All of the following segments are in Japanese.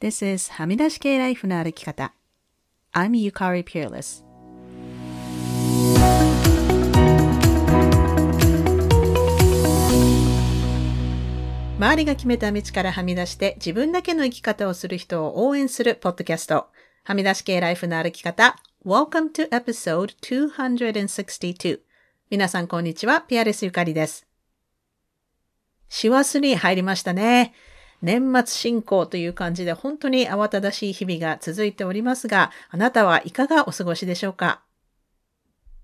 This is はみ出し系ライフの歩き方。I'm Yukari Peerless. 周りが決めた道からはみ出して自分だけの生き方をする人を応援するポッドキャスト。はみ出し系ライフの歩き方。Welcome to episode 262. 皆さんこんにちは。ピアレスゆかりです。師走に入りましたね。年末進行という感じで本当に慌ただしい日々が続いておりますが、あなたはいかがお過ごしでしょうか？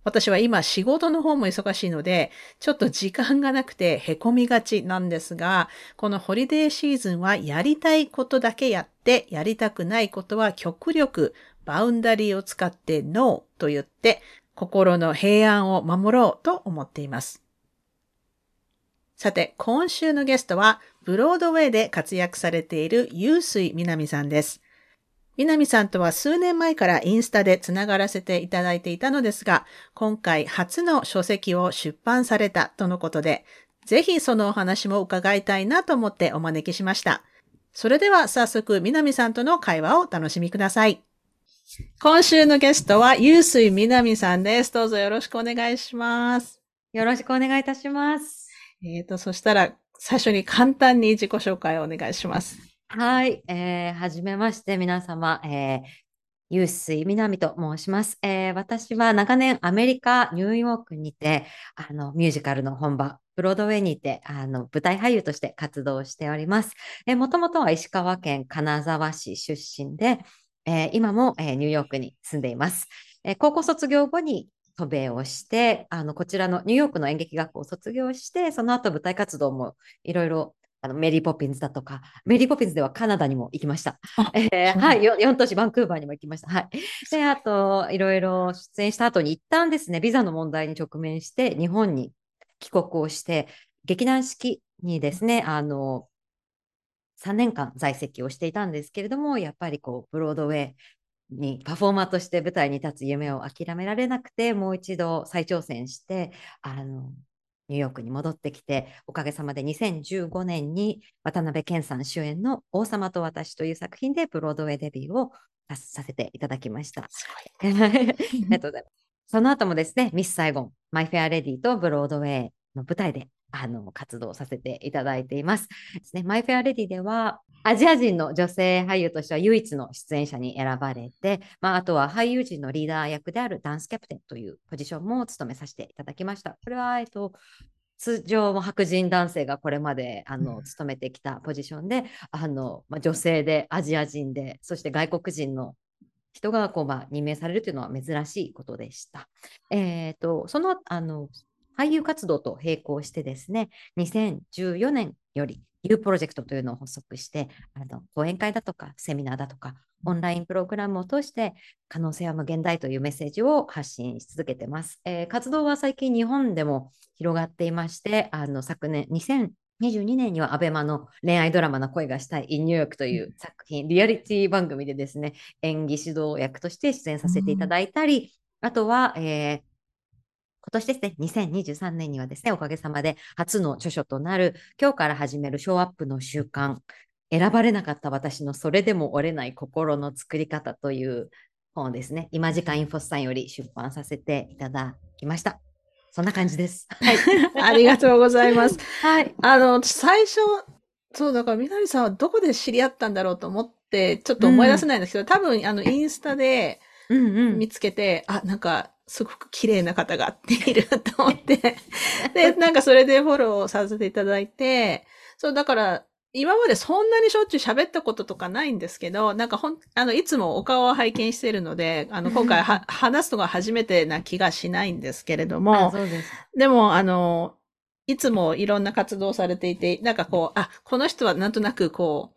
私は今仕事の方も忙しいので、ちょっと時間がなくて凹みがちなんですが、このホリデーシーズンはやりたいことだけやって、やりたくないことは極力バウンダリーを使ってノーと言って、心の平安を守ろうと思っています。さて、今週のゲストは、ブロードウェイで活躍されている、ゆうすいみなみさんです。南さんとは数年前からインスタでつながらせていただいていたのですが、今回初の書籍を出版されたとのことで、ぜひそのお話も伺いたいなと思ってお招きしました。それでは早速、南さんとの会話をお楽しみください。今週のゲストは、ゆうすいみなみさんです。どうぞよろしくお願いします。よろしくお願いいたします。えっ、ー、と、そしたら、最初に簡単に自己紹介をお願いします。はい、えー、はじめまして、皆様、えー、ゆうすいみなみと申します、えー。私は長年アメリカ、ニューヨークにて、あの、ミュージカルの本場、ブロードウェイにて、あの、舞台俳優として活動しております。えー、もともとは石川県金沢市出身で、えー、今も、えー、ニューヨークに住んでいます。えー、高校卒業後に渡米をして、あの、こちらのニューヨークの演劇学校を卒業して、その後舞台活動もいろいろあのメリー・ポピンズだとか、メリー・ポピンズではカナダにも行きました。えー、はい、4都市バンクーバーにも行きました。はい。で、あと、いろいろ出演した後に一旦ですね、ビザの問題に直面して、日本に帰国をして、劇団四季にですね、あの、3年間在籍をしていたんですけれども、やっぱりこう、ブロードウェイにパフォーマーとして舞台に立つ夢を諦められなくて、もう一度再挑戦して、あの、ニューヨークに戻ってきて、おかげさまで2015年に渡辺謙さん主演の王様と私という作品でブロードウェイデビューをさせていただきました。ありがとうございます。その後もですね、ミス・サイゴン、マイ・フェア・レディとブロードウェイの舞台であの活動させていただいています。ですね、マイ・フェア・レディでは、アジア人の女性俳優としては唯一の出演者に選ばれて、まあ、あとは俳優陣のリーダー役であるダンスキャプテンというポジションも務めさせていただきました。これは、えっと、通常も白人男性がこれまであの務めてきたポジションで、あのまあ、女性でアジア人でそして外国人の人がこう、まあ、任命されるというのは珍しいことでした。えーと、そのあの俳優活動と並行してですね2014年より U プロジェクトというのを発足して、あの講演会だとかセミナーだとか、オンラインプログラムを通して可能性は無限大というメッセージを発信し続けてます。えー、活動は最近日本でも広がっていまして、あの昨年2022年にはアベマの恋愛ドラマの声がしたい in ニューヨークという作品、リアリティ番組でですね、演技指導役として出演させていただいたり、あとは、えー今年ですね、2023年にはですね、おかげさまで初の著書となる、今日から始めるショーアップの習慣、選ばれなかった私のそれでも折れない心の作り方という本をですね、今時間インフォスさんより出版させていただきました。そんな感じです。はい。ありがとうございます。はい。あの、最初、そう、だから、みなみさんはどこで知り合ったんだろうと思って、ちょっと思い出せないんですけど、うん、多分、あの、インスタで見つけて、うんうん、あ、なんか、すごく綺麗な方がいると思って、で、なんかそれでフォローさせていただいて、そう、だから、今までそんなにしょっちゅう喋ったこととかないんですけど、なんかほん、あの、いつもお顔を拝見しているので、あの、今回は 話すのが初めてな気がしないんですけれども、そうです。でも、あの、いつもいろんな活動をされていて、なんかこう、あ、この人はなんとなくこう、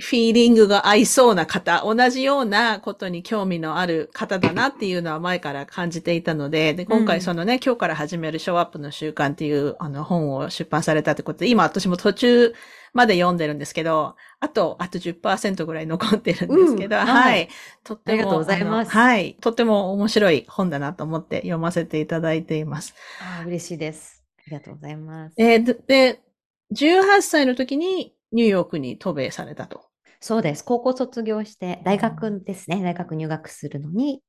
フィーリングが合いそうな方、同じようなことに興味のある方だなっていうのは前から感じていたので、で今回そのね、うん、今日から始めるショーアップの習慣っていうあの本を出版されたってことで、今私も途中まで読んでるんですけど、あと、あと10%ぐらい残ってるんですけど、うん、はい。とっても。ありがとうございます。はい。とっても面白い本だなと思って読ませていただいています。あ嬉しいです。ありがとうございます。えー、で、18歳の時にニューヨークに渡米されたと。そうです。高校卒業して、大学ですね。大学入学するのに、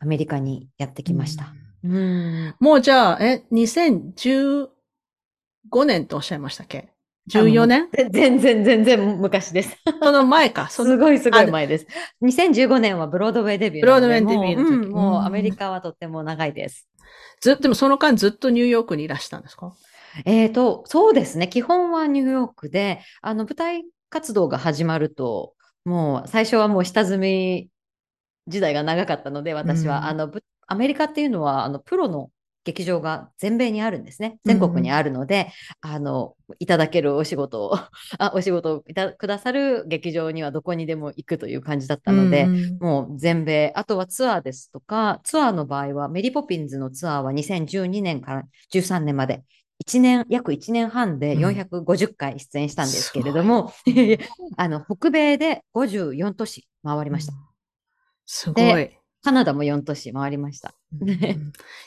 アメリカにやってきました。うん。もうじゃあ、え、2015年とおっしゃいましたっけ ?14 年？ぜ全然、全然昔です。その前か。すごいすごい前です。2015年はブロードウェイデビュー。ブロードウェイデビューの時もううんもううんアメリカはとっても長いです。ずっと、でもその間ずっとニューヨークにいらしたんですか？えーと、そうですね。基本はニューヨークで、あの、舞台活動が始まると、もう最初はもう下積み時代が長かったので、私は、うん。あの、ぶアメリカっていうのは、あの、プロの劇場が全米にあるんですね。全国にあるので、あの、いただけるお仕事を、あ、お仕事をいたくださる劇場にはどこにでも行くという感じだったので、うんうん。もう全米、あとはツアーですとか、ツアーの場合は、メリーポピンズのツアーは2012年から13年まで、1年、約1年半でうん450回出演したんですけれども、あの、北米で54都市回りました。すごい。カナダも4都市回りました。ね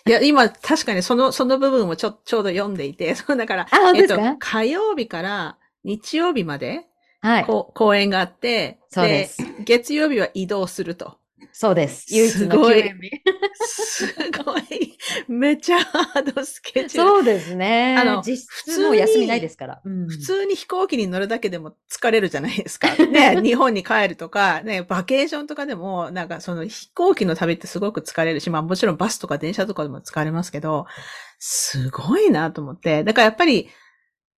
いや、今、確かにその、その部分をちょ、ちょうど読んでいて、そうだから、えっと火曜日から日曜日まで、はい。公演があって、そうです月曜日は移動すると。そうです。唯一のすごい休園日。すごい。めちゃハードスケジュール。そうですね。あの実普通に質もう休みないですから。うん普通に飛行機に乗るだけでも疲れるじゃないですか。ね、日本に帰るとか、ね、バケーションとかでも、なんかその飛行機の旅ってすごく疲れるし、まあもちろんバスとか電車とかでも疲れますけど、すごいなと思って。だからやっぱり、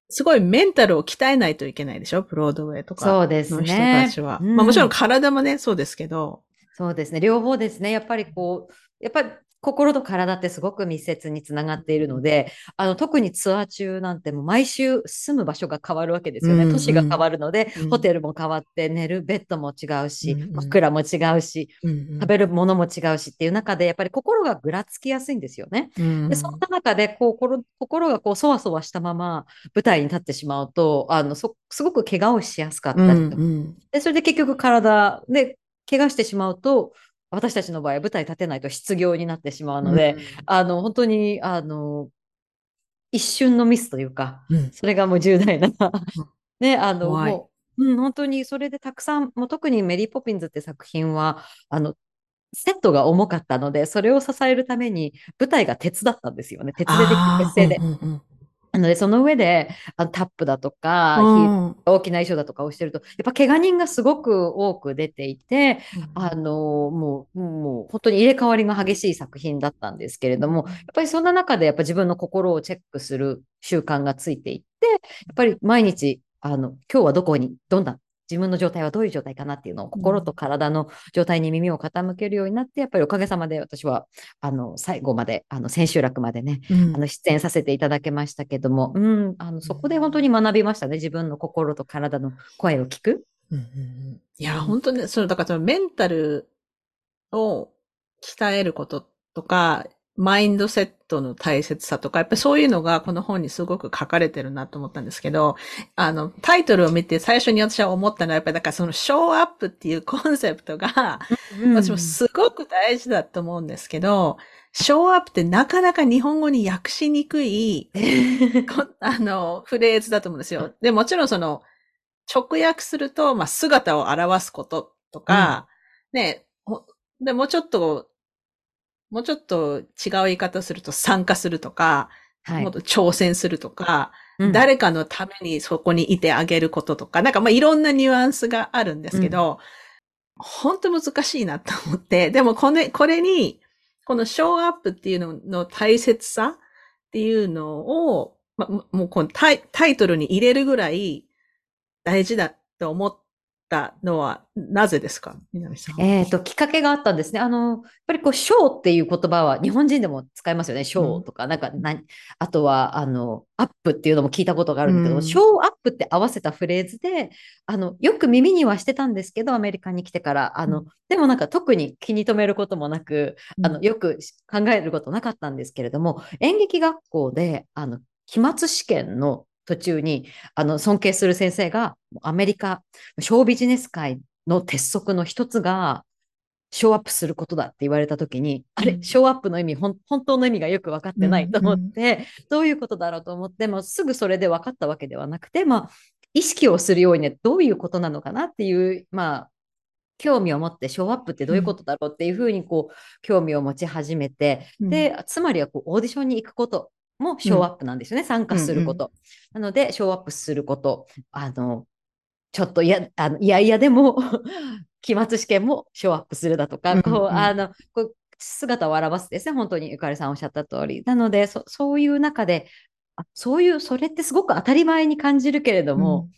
すごいメンタルを鍛えないといけないでしょ？ブロードウェイとかそうですの人ねたちは。うんまあもちろん体もね、そうですけど。そうですね。両方ですね。やっぱりこう、やっぱり心と体ってすごく密接につながっているので、あの、特にツアー中なんてもう毎週住む場所が変わるわけですよね。うんうん都市が変わるので、うんホテルも変わって、寝るベッドも違うし、うんうん枕も違うし、食べるものも違うしっていう中で、やっぱり心がぐらつきやすいんですよね。うんで、そんな中で、こう、心心がこう、そわそわしたまま舞台に立ってしまうと、あの、そ、すごく怪我をしやすかったうんりとかうんで、それで結局体で怪我してしまうと、私たちの場合は舞台立てないと失業になってしまうので、あの、本当に、あの、一瞬のミスというか、うん。それがもう重大な、ね、あの、もう、うん、本当にそれでたくさん、もう特にメリー・ポピンズって作品は、あの、セットが重かったので、それを支えるために舞台が鉄だったんですよね。鉄でできる、あー鉄製で。うんうんうんなので、その上で、あのタップだとか、ヒー大きな衣装だとかをしてると、やっぱ怪我人がすごく多く出ていて、あの、もう、もう本当に入れ替わりが激しい作品だったんですけれども、やっぱりそんな中でやっぱ自分の心をチェックする習慣がついていって、やっぱり毎日、あの、今日はどこに、どんな、自分の状態はどういう状態かなっていうのを心と体の状態に耳を傾けるようになって、やっぱりおかげさまで私は、あの、最後まで、あの、千秋楽までね、うんあの、出演させていただけましたけども、うん、あの、そこで本当に学びましたね。自分の心と体の声を聞く。うんいや、本当に、その、だからそのメンタルを鍛えることとか、マインドセットの大切さとか、やっぱりそういうのがこの本にすごく書かれてるなと思ったんですけど、あの、タイトルを見て最初に私は思ったのは、やっぱりだからそのショーアップっていうコンセプトが、私もすごく大事だと思うんですけど、ショーアップってなかなか日本語に訳しにくい、こあの、フレーズだと思うんですよ。で、もちろんその、直訳すると、まあ、姿を表すこととか、ね、ほで、もうちょっと、もうちょっと違う言い方をすると参加するとか、はい。もっと挑戦するとか、うん。誰かのためにそこにいてあげることとか、なんかまあいろんなニュアンスがあるんですけど、本当難しいなと思って、でもこれ、これに、このショーアップっていうのの大切さっていうのを、ま、ももうこのタイタイトルに入れるぐらい大事だと思ったのはなぜですか？南さん。えっと、きっかけがあったんですね。あの、やっぱりこう、ショーっていう言葉は日本人でも使いますよね。ショーとか、なんか、な、あとは、あの、アップっていうのも聞いたことがあるんだけど、うんショーアップって合わせたフレーズで、あの、よく耳にはしてたんですけど、アメリカに来てから、あの、うんでもなんか特に気に留めることもなく、あの、うんよく考えることなかったんですけれども、演劇学校で、あの、期末試験の途中に、あの、尊敬する先生が、アメリカ、ショービジネス界の鉄則の一つが、ショーアップすることだって言われたときに、あれ、うん。ショーアップの意味、本当の意味がよく分かってないと思うんって、どういうことだろうと思って、もうすぐそれで分かったわけではなくて、まあ、意識をするようにね、どういうことなのかなっていう、まあ、興味を持ってショーアップってどういうことだろうっていうふうにこう興味を持ち始めて、うん、でつまりはこうオーディションに行くこともショーアップなんですよね、うん、参加すること、うんうん、なのでショーアップすること。あのちょっといやあのいやいやでも 期末試験もショーアップするだとか、こうあのこう姿を表すですね本当にゆかりさんおっしゃった通り。なのでそそういう中であそういうそれってすごく当たり前に感じるけれども、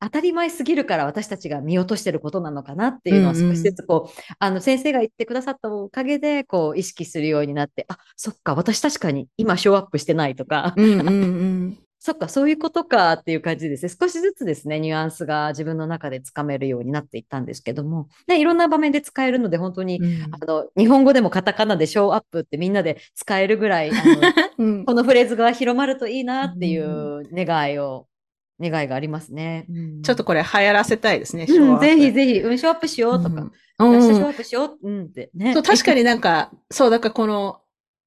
当たり前すぎるから私たちが見落としてることなのかなっていうのを少しずつこう、うんうん、あの先生が言ってくださったおかげでこう意識するようになってあそっか私確かに今ショーアップしてないとか、うんうんうん、そっかそういうことかっていう感じです。ね少しずつですねニュアンスが自分の中でつかめるようになっていったんですけども、ね、いろんな場面で使えるので本当に、うん、あの日本語でもカタカナでショーアップってみんなで使えるぐらいあの、うん、このフレーズが広まるといいなっていう願いを願いがありますね。ちょっとこれ流行らせたいですね。うん、ぜひぜひ、うん、ショーアップしようとか、うん、ショーアップしよう、うんって。ね。そう、確かになんか、そう、だからこの、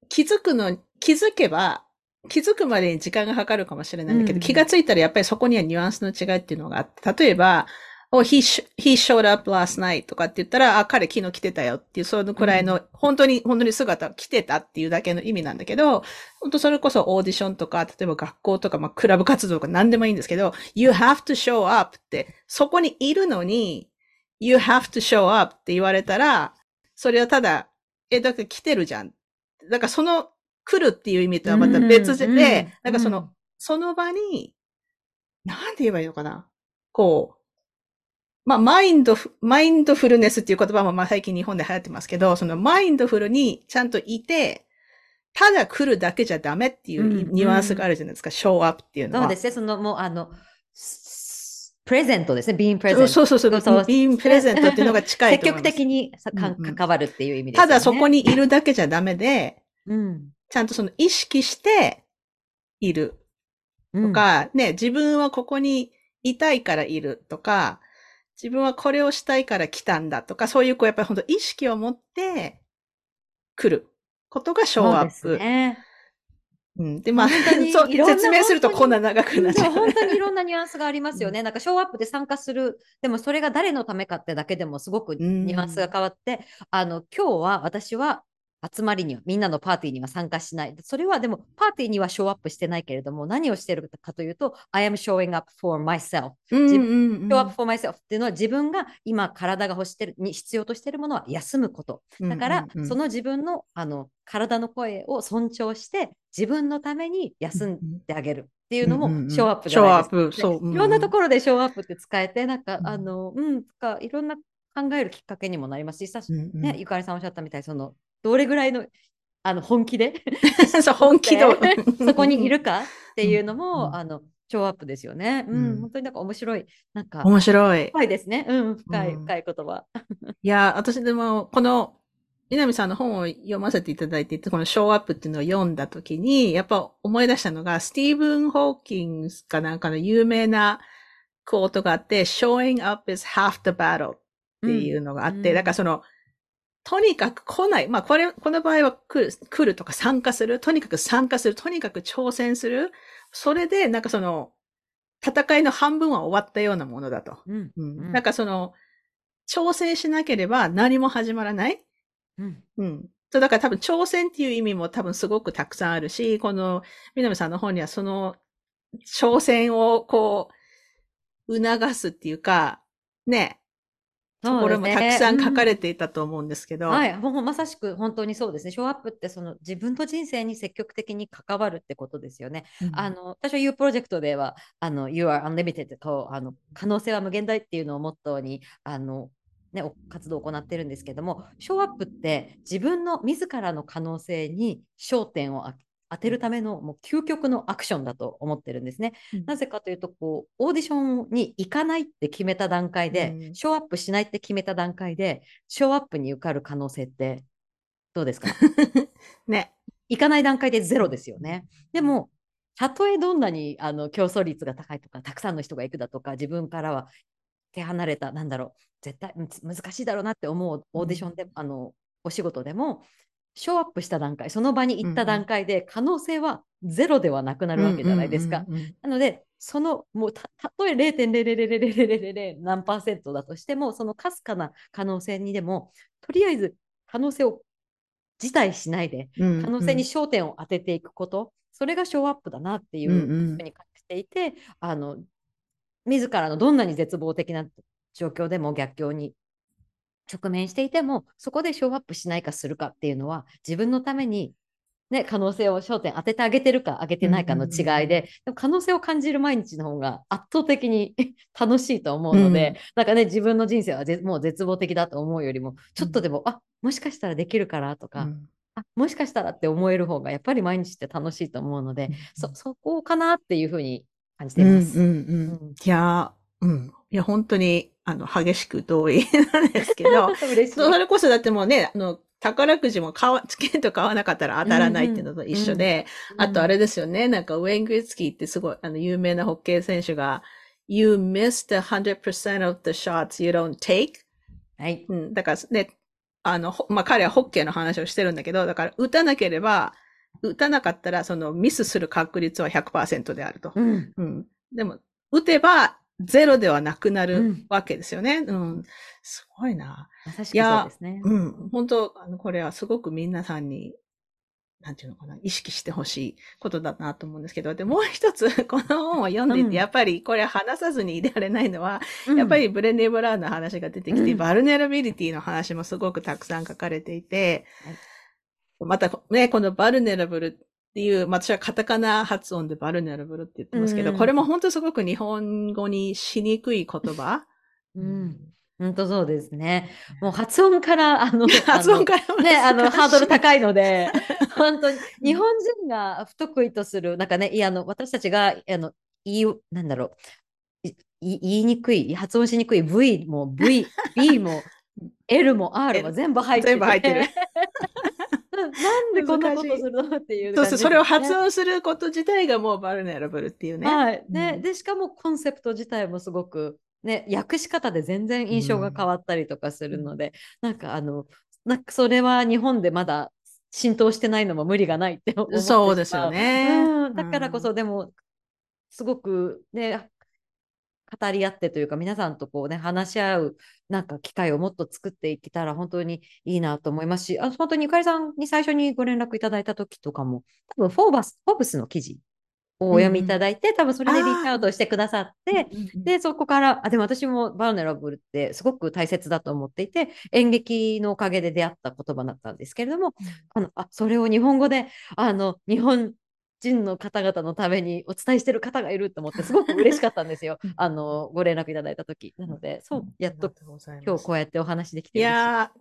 気づくの、気づけば、気づくまでに時間がかかるかもしれないんだけど、うん、気がついたらやっぱりそこにはニュアンスの違いっていうのがあって、例えば、oh, he, he showed up last night とかって言ったら、あ、彼昨日来てたよっていう、そのくらいの、本当に、本当に姿来てたっていうだけの意味なんだけど、本当それこそオーディションとか、例えば学校とか、まあ、クラブ活動とか何でもいいんですけど、you have to show up って、そこにいるのに、you have to show up って言われたら、それはただ、え、だから来てるじゃん。だからその、来るっていう意味とはまた別で、うんうん、なんかその、その場に、なんて言えばいいのかな？こう、まあ、マインド、マインドフルネスっていう言葉もまあ最近日本で流行ってますけど、そのマインドフルにちゃんといて、ただ来るだけじゃダメっていうニュアンスがあるじゃないですか、ショーアップっていうのは。そうですね、そのもうあの、プレゼントですね、ビーンプレゼント。そう。そうそう、ビーンプレゼントっていうのが近い 積極的に関わるっていう意味ですね。ただそこにいるだけじゃダメで、うん、ちゃんとその意識しているとか、うん、ね、自分はここにいたいからいるとか、自分はこれをしたいから来たんだとか、そういうこう、やっぱり本当意識を持って来ることがショーアップ。ね、うん。で、まあ、そう、説明するとこんな長くなっちゃう。本当にいろんなニュアンスがありますよね。なんか、ショーアップで参加する。でも、それが誰のためかってだけでもすごくニュアンスが変わって、あの、今日は私は集まりには、みんなのパーティーには参加しない。それはでも、パーティーにはショーアップしてないけれども、何をしてるかというと、I am showing up for myself。show up for myself っていうのは自分が今体が欲してるに必要としているものは休むこと。だから、その自分のあの体の声を尊重して、自分のために休んであげる。っていうのもショーアップじゃないですか、ね。ショーアップ、そう。いろんなところでショーアップって使えて、なんか、あの、うん、か、いろんな考えるきっかけにもなりますし、さ、ね、ゆかりさんおっしゃったみたいそのどれぐらいのあの本気で？そう本気で そこにいるか？っていうのも、うん、あのショーアップですよね。うん、うん、本当になんか面白い。なんか面白い。深いですね。うん、深い、深い言葉。いや、私でも、この、南さんの本を読ませていただいてこのショーアップっていうのを読んだときに、やっぱ思い出したのが、スティーブン・ホーキンスかなんかの有名なクォートがあって、showing up is half the battle っていうのがあって、うん、だからその、とにかく来ない。まあ、これ、この場合は来る、来るとか参加する。とにかく参加する。とにかく挑戦する。それで、なんかその、戦いの半分は終わったようなものだと。うん。うん、なんかその、挑戦しなければ何も始まらない。うん。うん。そう、だから多分挑戦っていう意味も多分すごくたくさんあるし、この、南さんの本にはその、挑戦をこう、促すっていうか、ね、ところもたくさん書かれていたと思うんですけど。うん、はい、もうまさしく本当にそうですね。ショーアップってその自分の人生に積極的に関わるってことですよね。うん、あの私は U プロジェクトではあの You are unlimited とあの可能性は無限大っていうのをモットーにあのね、活動を行ってるんですけども、ショーアップって自分の自らの可能性に焦点を当てるためのもう究極のアクションだと思ってるんですね。うん、なぜかというとこうオーディションに行かないって決めた段階で、うん、ショーアップしないって決めた段階でショーアップに受かる可能性ってどうですか？ね。行かない段階でゼロですよね。でもたとえどんなにあの競争率が高いとかたくさんの人が行くだとか自分からは手離れたなんだろう絶対難しいだろうなって思うオーディションで、うん、あのお仕事でもショーアップした段階、その場に行った段階で、可能性はゼロではなくなるわけじゃないですか。なので、そのもうたとえ0.00000何パーセントだとしてもそのかすかな可能性にでもとりあえず可能性を辞退しないで可能性に焦点を当てていくこと、それがショーアップだなっていうふうに感じていて、あの自らのどんなに絶望的な状況でも逆境に直面していてもそこでショーアップしないかするかっていうのは自分のために、ね、可能性を焦点当ててあげてるかあげてないかの違いで,、でも可能性を感じる毎日の方が圧倒的に 楽しいと思うので、うん、なんかね自分の人生はもう絶望的だと思うよりもちょっとでも、うん、あもしかしたらできるからとか、うん、あもしかしたらって思える方がやっぱり毎日って楽しいと思うので、そそこかなっていうふうに感じています。うんうんうん、いや、うん、いや本当にあの、激しく同意なんですけど、それこそだってもうね、あの、宝くじも買わ、チケット買わなかったら当たらないっていうのと一緒で、うんうん、あとあれですよね、なんかウェイン・グリッツキーってすごい、あの、有名なホッケー選手が、You missed 100% of the shots you don't take? はい。うん、だからね、あの、まあ、彼はホッケーの話をしてるんだけど、だから打たなければ、打たなかったら、そのミスする確率は100%であると。うん。うん。でも、打てばゼロではなくなるわけですよね。うん。うん、すごいな。まさしくそうですね。うん。本当あの、これはすごく皆さんに、なんていうのかな、意識してほしいことだなと思うんですけど、で、もう一つ、この本を読んでいて、うん、やっぱりこれ話さずにいられないのは、うん、やっぱりブレネー・ブラウンの話が出てきて、バルネラビリティの話もすごくたくさん書かれていて、またね、このバルネラブルっていう、まあ、私はカタカナ発音でバルネラブルって言ってますけど、うん、これも本当すごく日本語にしにくい言葉。うん。本当そうですね。もう発音から、あの、発音からね、あの、ハードル高いので、本当に、日本人が不得意とする、なんかね、いや、あの、私たちが、あの、言い、なんだろう、言いにくい、発音しにくい V も V、B も L も R も全部入ってる。全部入ってる。なんでこんなことするの？っていう、ね、そうそう、それを発音すること自体がもうバルネラブルっていうね。はい。で、うん、でしかもコンセプト自体もすごく、ね、訳し方で全然印象が変わったりとかするので、うん、なんかあの、なんかそれは日本でまだ浸透してないのも無理がないって思ってそうですよね。うん、だからこそ、でも、すごくね、語り合ってというか皆さんとこうね話し合うなんか機会をもっと作っていけたら本当にいいなと思いますしあ本当にゆかりさんに最初にご連絡いただいた時とかも多分フォーバスフォーブスの記事をお読みいただいて、うん、多分それでリーチアウトしてくださって、で、そこから、あ、でも私もバルネラブルってすごく大切だと思っていて、演劇のおかげで出会った言葉だったんですけれども、あのあそれを日本語で、あの、日本人の方々のためにお伝えしてる方がいると思ってすごく嬉しかったんですよ。あのご連絡いただいた時。なので、そうやっと今日こうやってお話できていや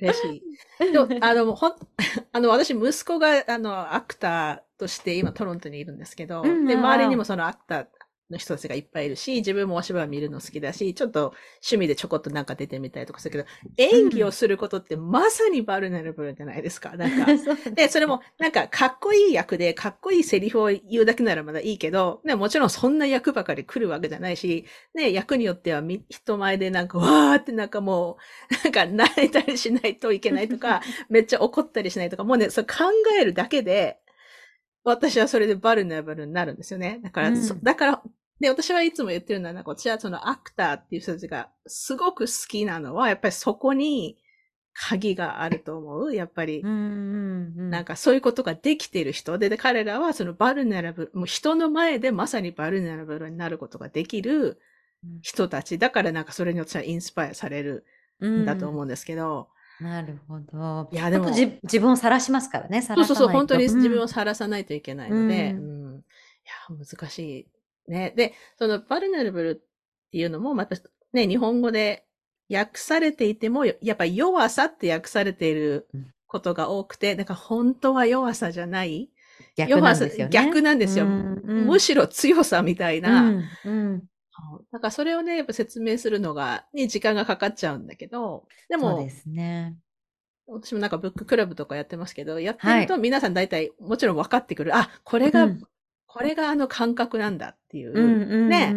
嬉しい。でもあのほ あの私息子があのアクターとして今トロントにいるんですけど、うん、で周りにもそのアクターの人たちがいっぱいいるし、自分もお芝居見るの好きだし、ちょっと趣味でちょこっとなんか出てみたりとかするけど、演技をすることってまさにバルネラブルじゃないですか。なんか。で、それもなんかかっこいい役でかっこいいセリフを言うだけならまだいいけど、ね、もちろんそんな役ばかり来るわけじゃないし、ね、役によっては人前でなんかわーってなんかもう、なんか泣いたりしないといけないとか、めっちゃ怒ったりしないとか、もうね、それ考えるだけで、私はそれでバルネブルになるんですよね。だから、うん、だから、で、私はいつも言ってるのは、私はそのアクターっていう人たちがすごく好きなのは、やっぱりそこに鍵があると思う。やっぱり、なんかそういうことができている人で、で、彼らはそのバルネラブル、もう人の前でまさにバルネラブルになることができる人たち。だからなんかそれに私はインスパイアされるんだと思うんですけど、なるほど。いや、でも。自分を晒しますからね。そうそうそう、本当に自分を晒さないといけないので、うん、うん、いや、難しい。ね。で、そのバルネルブルっていうのも、またね、日本語で訳されていても、やっぱ弱さって訳されていることが多くて、だから本当は弱さじゃない逆なんですよ、ね、逆なんですよ、うんうん、むしろ強さみたいな、うんうんだからそれをね、やっぱ説明するのが、に時間がかかっちゃうんだけど、でも、そうですね。私もなんかブッククラブとかやってますけど、やってると皆さん大体もちろん分かってくる。はい、あ、これが、うん、これがあの感覚なんだっていう。うんうん、ね。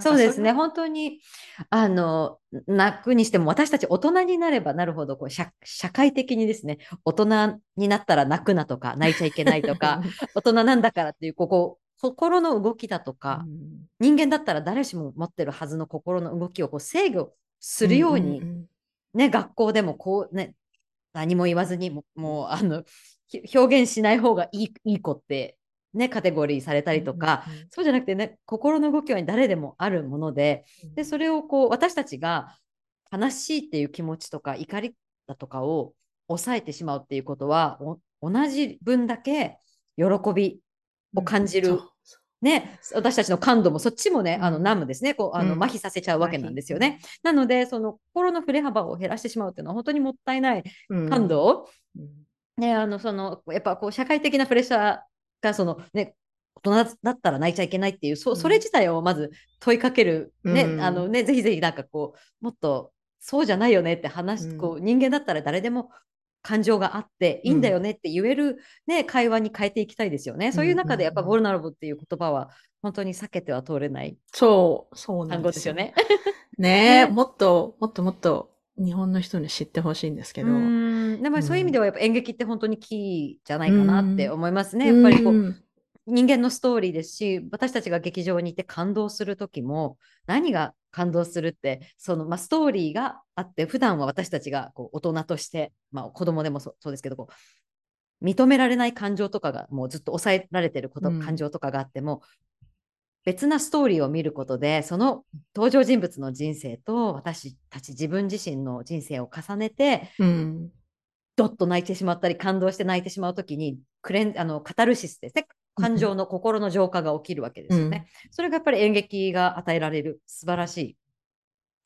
そうですね。本当に、あの、泣くにしても私たち大人になればなるほどこう社、社会的にですね、大人になったら泣くなとか、泣いちゃいけないとか、大人なんだからっていう、ここ、心の動きだとか、うん。人間だったら誰しも持ってるはずの心の動きをこう制御するように、ん。んね、学校でもこうね、何も言わずにも、もう、あの、ひ表現しない方がいいいい子って、ね、カテゴリーされたりとか、うんうんうん。そうじゃなくてね、心の動きは誰でもあるもので、で、それをこう、私たちが悲しいっていう気持ちとか、怒りだとかを抑えてしまうっていうことは、お同じ分だけ喜びを感じる。ね、私たちの感度もそっちもね、うんあの、ナムですね、こう、あの、うん。麻痺させちゃうわけなんですよね。なので、その心の振れ幅を減らしてしまうっていうのは本当にもったいないうん。感度を、うん。ね、あの、その、やっぱこう、社会的なプレッシャーが、その、ね、大人だったら泣いちゃいけないっていう、そうん。それ自体をまず問いかける、ね、うん。あのね、ぜひぜひなんかこう、もっと、そうじゃないよねって話、うん。こう、人間だったら誰でも感情があっていいんだよねって言える、ね、会話に変えていきたいですよね。そういう中でやっぱ、うんうんボルナラブっていう言葉は、本当に避けては通れないそう、そうなん単語ですよね。ねもっと、もっともっと日本の人に知ってほしいんですけど。うんでもそういう意味ではやっぱ演劇って本当にキーじゃないかなって思いますね。うんやっぱりこう、うん人間のストーリーですし、私たちが劇場に行って感動する時も、何が感動するって、その、まあ、ストーリーがあって、普段は私たちがこう大人として、まあ、子供でもそうですけどこう、認められない感情とかがもうずっと抑えられてること、うん感情とかがあっても、別なストーリーを見ることで、その登場人物の人生と私たち自分自身の人生を重ねて、うん。どっと泣いてしまったり、感動して泣いてしまうときに、クレンあのカタルシスですね。感情の心の浄化が起きるわけですよね。それがやっぱり演劇が与えられる素晴らしい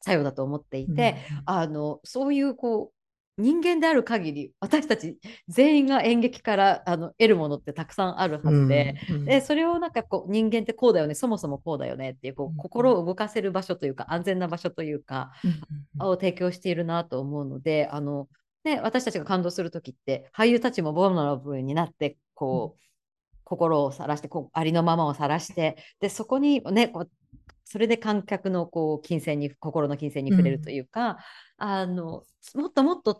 作用だと思っていて、あのそういうこう人間である限り私たち全員が演劇からあの得るものってたくさんあるはずで、うんでそれをなんかこう人間ってこうだよねそもそもこうだよねっていうこうん。う心を動かせる場所というか安全な場所というかうんを提供しているなと思うのであの、ね、私たちが感動する時って俳優たちもボーナラブルになってこう、心を晒してこうありのままを晒してでそこにねこうそれで観客のこう金銭に心の金銭に触れるというか、あのもっともっと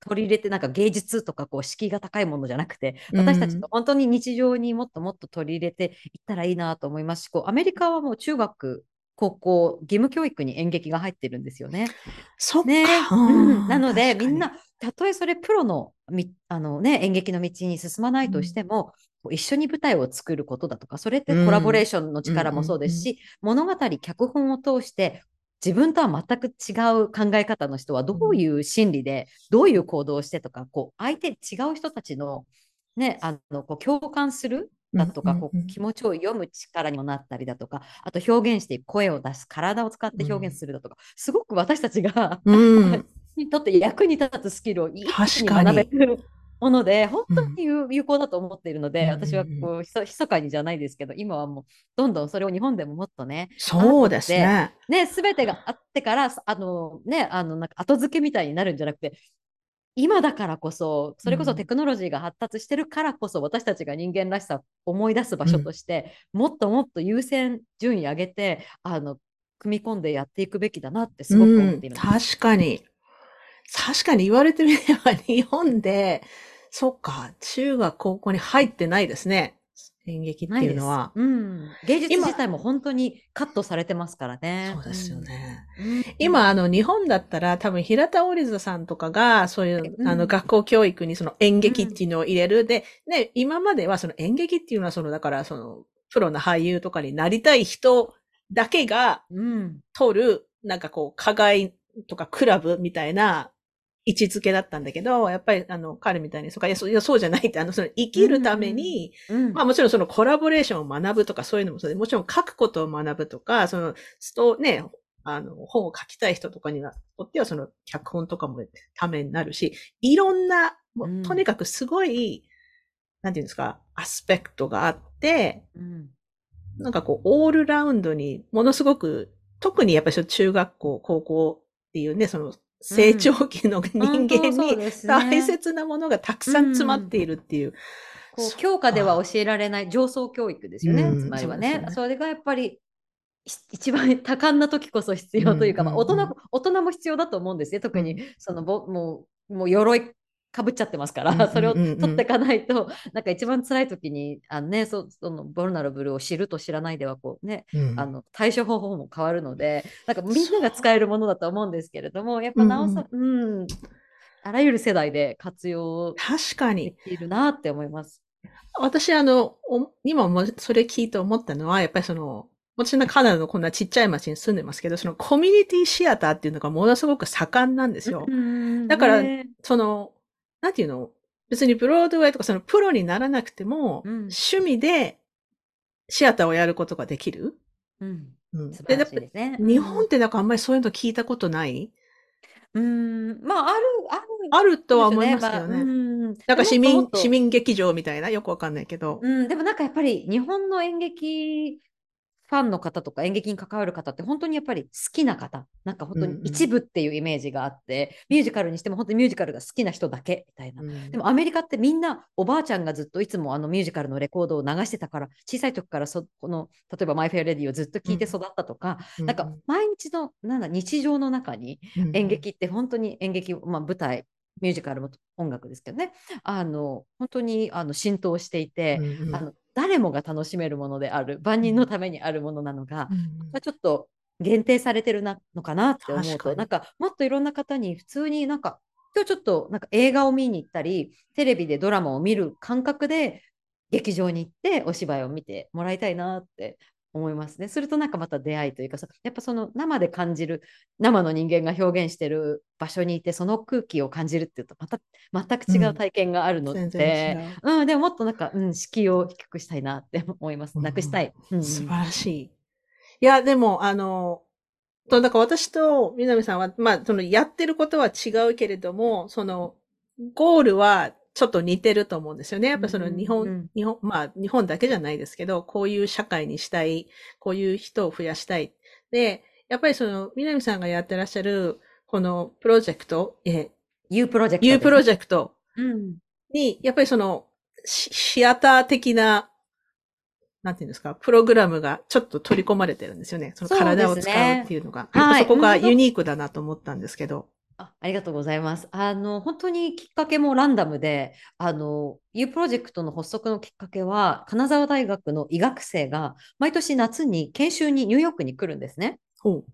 取り入れてなんか芸術とかこう敷居が高いものじゃなくて私たちの本当に日常にもっともっと取り入れていったらいいなと思いますしこうアメリカはもう中学高校義務教育に演劇が入ってるんですよね。そっか。ね。うん、なのでみんなたとえそれプロのみあの、ね、演劇の道に進まないとしても、こう一緒に舞台を作ることだとかそれってコラボレーションの力もそうですし、物語脚本を通して自分とは全く違う考え方の人はどういう心理で、どういう行動をしてとかこう相手違う人たちの,、ね、あのこう共感するだとか、こう気持ちを読む力にもなったりだとか、あと表現していく声を出す、体を使って表現するだとか、すごく私たちが、うん、にとって役に立つスキルを一気に学べるもので、本当に有有効だと思っているので、うん私はこうひそ密かにじゃないですけど、今はもうどんどんそれを日本でももっとね、そうですね。ね、すべてがあってから、あのね、あのなんか後付けみたいになるんじゃなくて、今だからこそ、それこそテクノロジーが発達してるからこそ、私たちが人間らしさを思い出す場所として、もっともっと優先順位上げて、あの、組み込んでやっていくべきだなってすごく思っているんです。うん、確かに。確かに言われてみれば日本で、そっか、中学高校に入ってないですね。演劇っていうのは。うん、芸術自体も本当にカットされてますからね。そうですよね。うん、今、あの、日本だったら多分平田織津さんとかが、そういう、うん、あの、学校教育にその演劇っていうのを入れる。うん、で、ね、今まではその演劇っていうのはその、だからその、プロの俳優とかになりたい人だけが、取る、なんかこう、課外とかクラブみたいな位置づけだったんだけど、やっぱり、あの、彼みたいに、そうか、いや、そうそうじゃないって、あの、その、生きるために、うんうん、まあもちろんそのコラボレーションを学ぶとかそういうのもそうで、もちろん書くことを学ぶとか、その、スト、ね、あの、本を書きたい人とかには、とってはその、脚本とかもためになるし、いろんな、もうとにかくすごい、うん、なんていうんですか、アスペクトがあって、うん、なんかこう、オールラウンドに、ものすごく、特にやっぱり中学校、高校っていうね、その、成長期の人間に大切なものがたくさん詰まっているっていう。こう教科では教えられない上層教育ですよね、つまりはね。そね。それがやっぱり一番多感な時こそ必要というか、まあ、大人大人も必要だと思うんですね。特に。そのぼもうもう鎧かぶっちゃってますかうんうんうんら、それを取っていかないと、なんか一番辛い時に、あのね、そそのボルナラブルを知ると知らないでは、こうね、うんあの対処方法も変わるので、なんかみんなが使えるものだと思うんですけれども、やっぱなおさ、うん、あらゆる世代で活用で確かに。きるなって思います。私、あの、お今もそれ聞いて思ったのは、やっぱりその、私のカナダのこんなちっちゃい町に住んでますけど、そのコミュニティシアターっていうのがものすごく盛んなんですよ。うんだからねその、なんていうの？別にブロードウェイとかそのプロにならなくても、うん。趣味でシアターをやることができる。うん、うん。素晴らしいでですね。日本ってなんかあんまりそういうの聞いたことない？うん、まあ、ある、ある。あるとは思いますけどね。まあうん。なんか市民、市民劇場みたいな、よくわかんないけど。うん、でもなんかやっぱり日本の演劇ファンの方とか演劇に関わる方って本当にやっぱり好きな方、なんか本当に一部っていうイメージがあって、ミュージカルにしても本当にミュージカルが好きな人だけみたいな。うん。でもアメリカってみんなおばあちゃんがずっといつもあのミュージカルのレコードを流してたから小さい時からそこの例えば「マイ・フェア・レディ」をずっと聴いて育ったとか、なんか毎日のなんだ日常の中にうん。演劇って本当に演劇、まあ、舞台ミュージカルも音楽ですけどねあの本当にあの浸透していて、うんうん。あの誰もが楽しめるものである万人のためにあるものなのが、うんまあちょっと限定されてるなのかなって思うとなんかもっといろんな方に普通になんか今日ちょっとなんか映画を見に行ったりテレビでドラマを見る感覚で劇場に行ってお芝居を見てもらいたいなって思いますね。するとなんかまた出会いというかさやっぱその生で感じる生の人間が表現してる場所にいてその空気を感じるっていうとまた全く違う体験があるので、全然違う。うん、でももっとなんか、うん、敷居を低くしたいなって思います。うんなくしたい。うんうん素晴らしい。いや、でも、あの、とだから私と南さんは、まあ、そのやってることは違うけれども、その、ゴールはちょっと似てると思うんですよね。やっぱその日本、うんうん日本、まあ、日本だけじゃないですけど、こういう社会にしたい、こういう人を増やしたい。で、やっぱりその、南さんがやってらっしゃる、このプロジェクト、え、U プロジェクトです。U プロジェクトうん。に、やっぱりその、シシアター的な、なんていうんですか、プログラムがちょっと取り込まれてるんですよね。その体を使うっていうのが。はいそこがうんユニークだなと思ったんですけど。あありがとうございます。あの、本当にきっかけもランダムで、あの、U プロジェクトの発足のきっかけは、金沢大学の医学生が毎年夏に研修にニューヨークに来るんですね。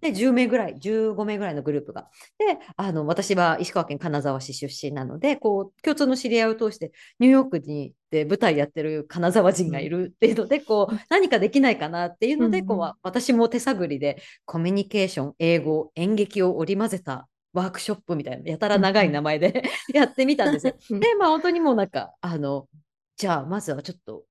で、10名ぐらい、15名ぐらいのグループが。で、あの、私は石川県金沢市出身なので、こう、共通の知り合いを通して、ニューヨークにで舞台やってる金沢人がいるっていうので、こう、何かできないかなっていうので、うんこう、私も手探りで、コミュニケーション、英語、演劇を織り交ぜたワークショップみたいな、やたら長い名前で やってみたんですよ。うんで、まあ本当にもうなんか、あの、じゃあまずはちょっと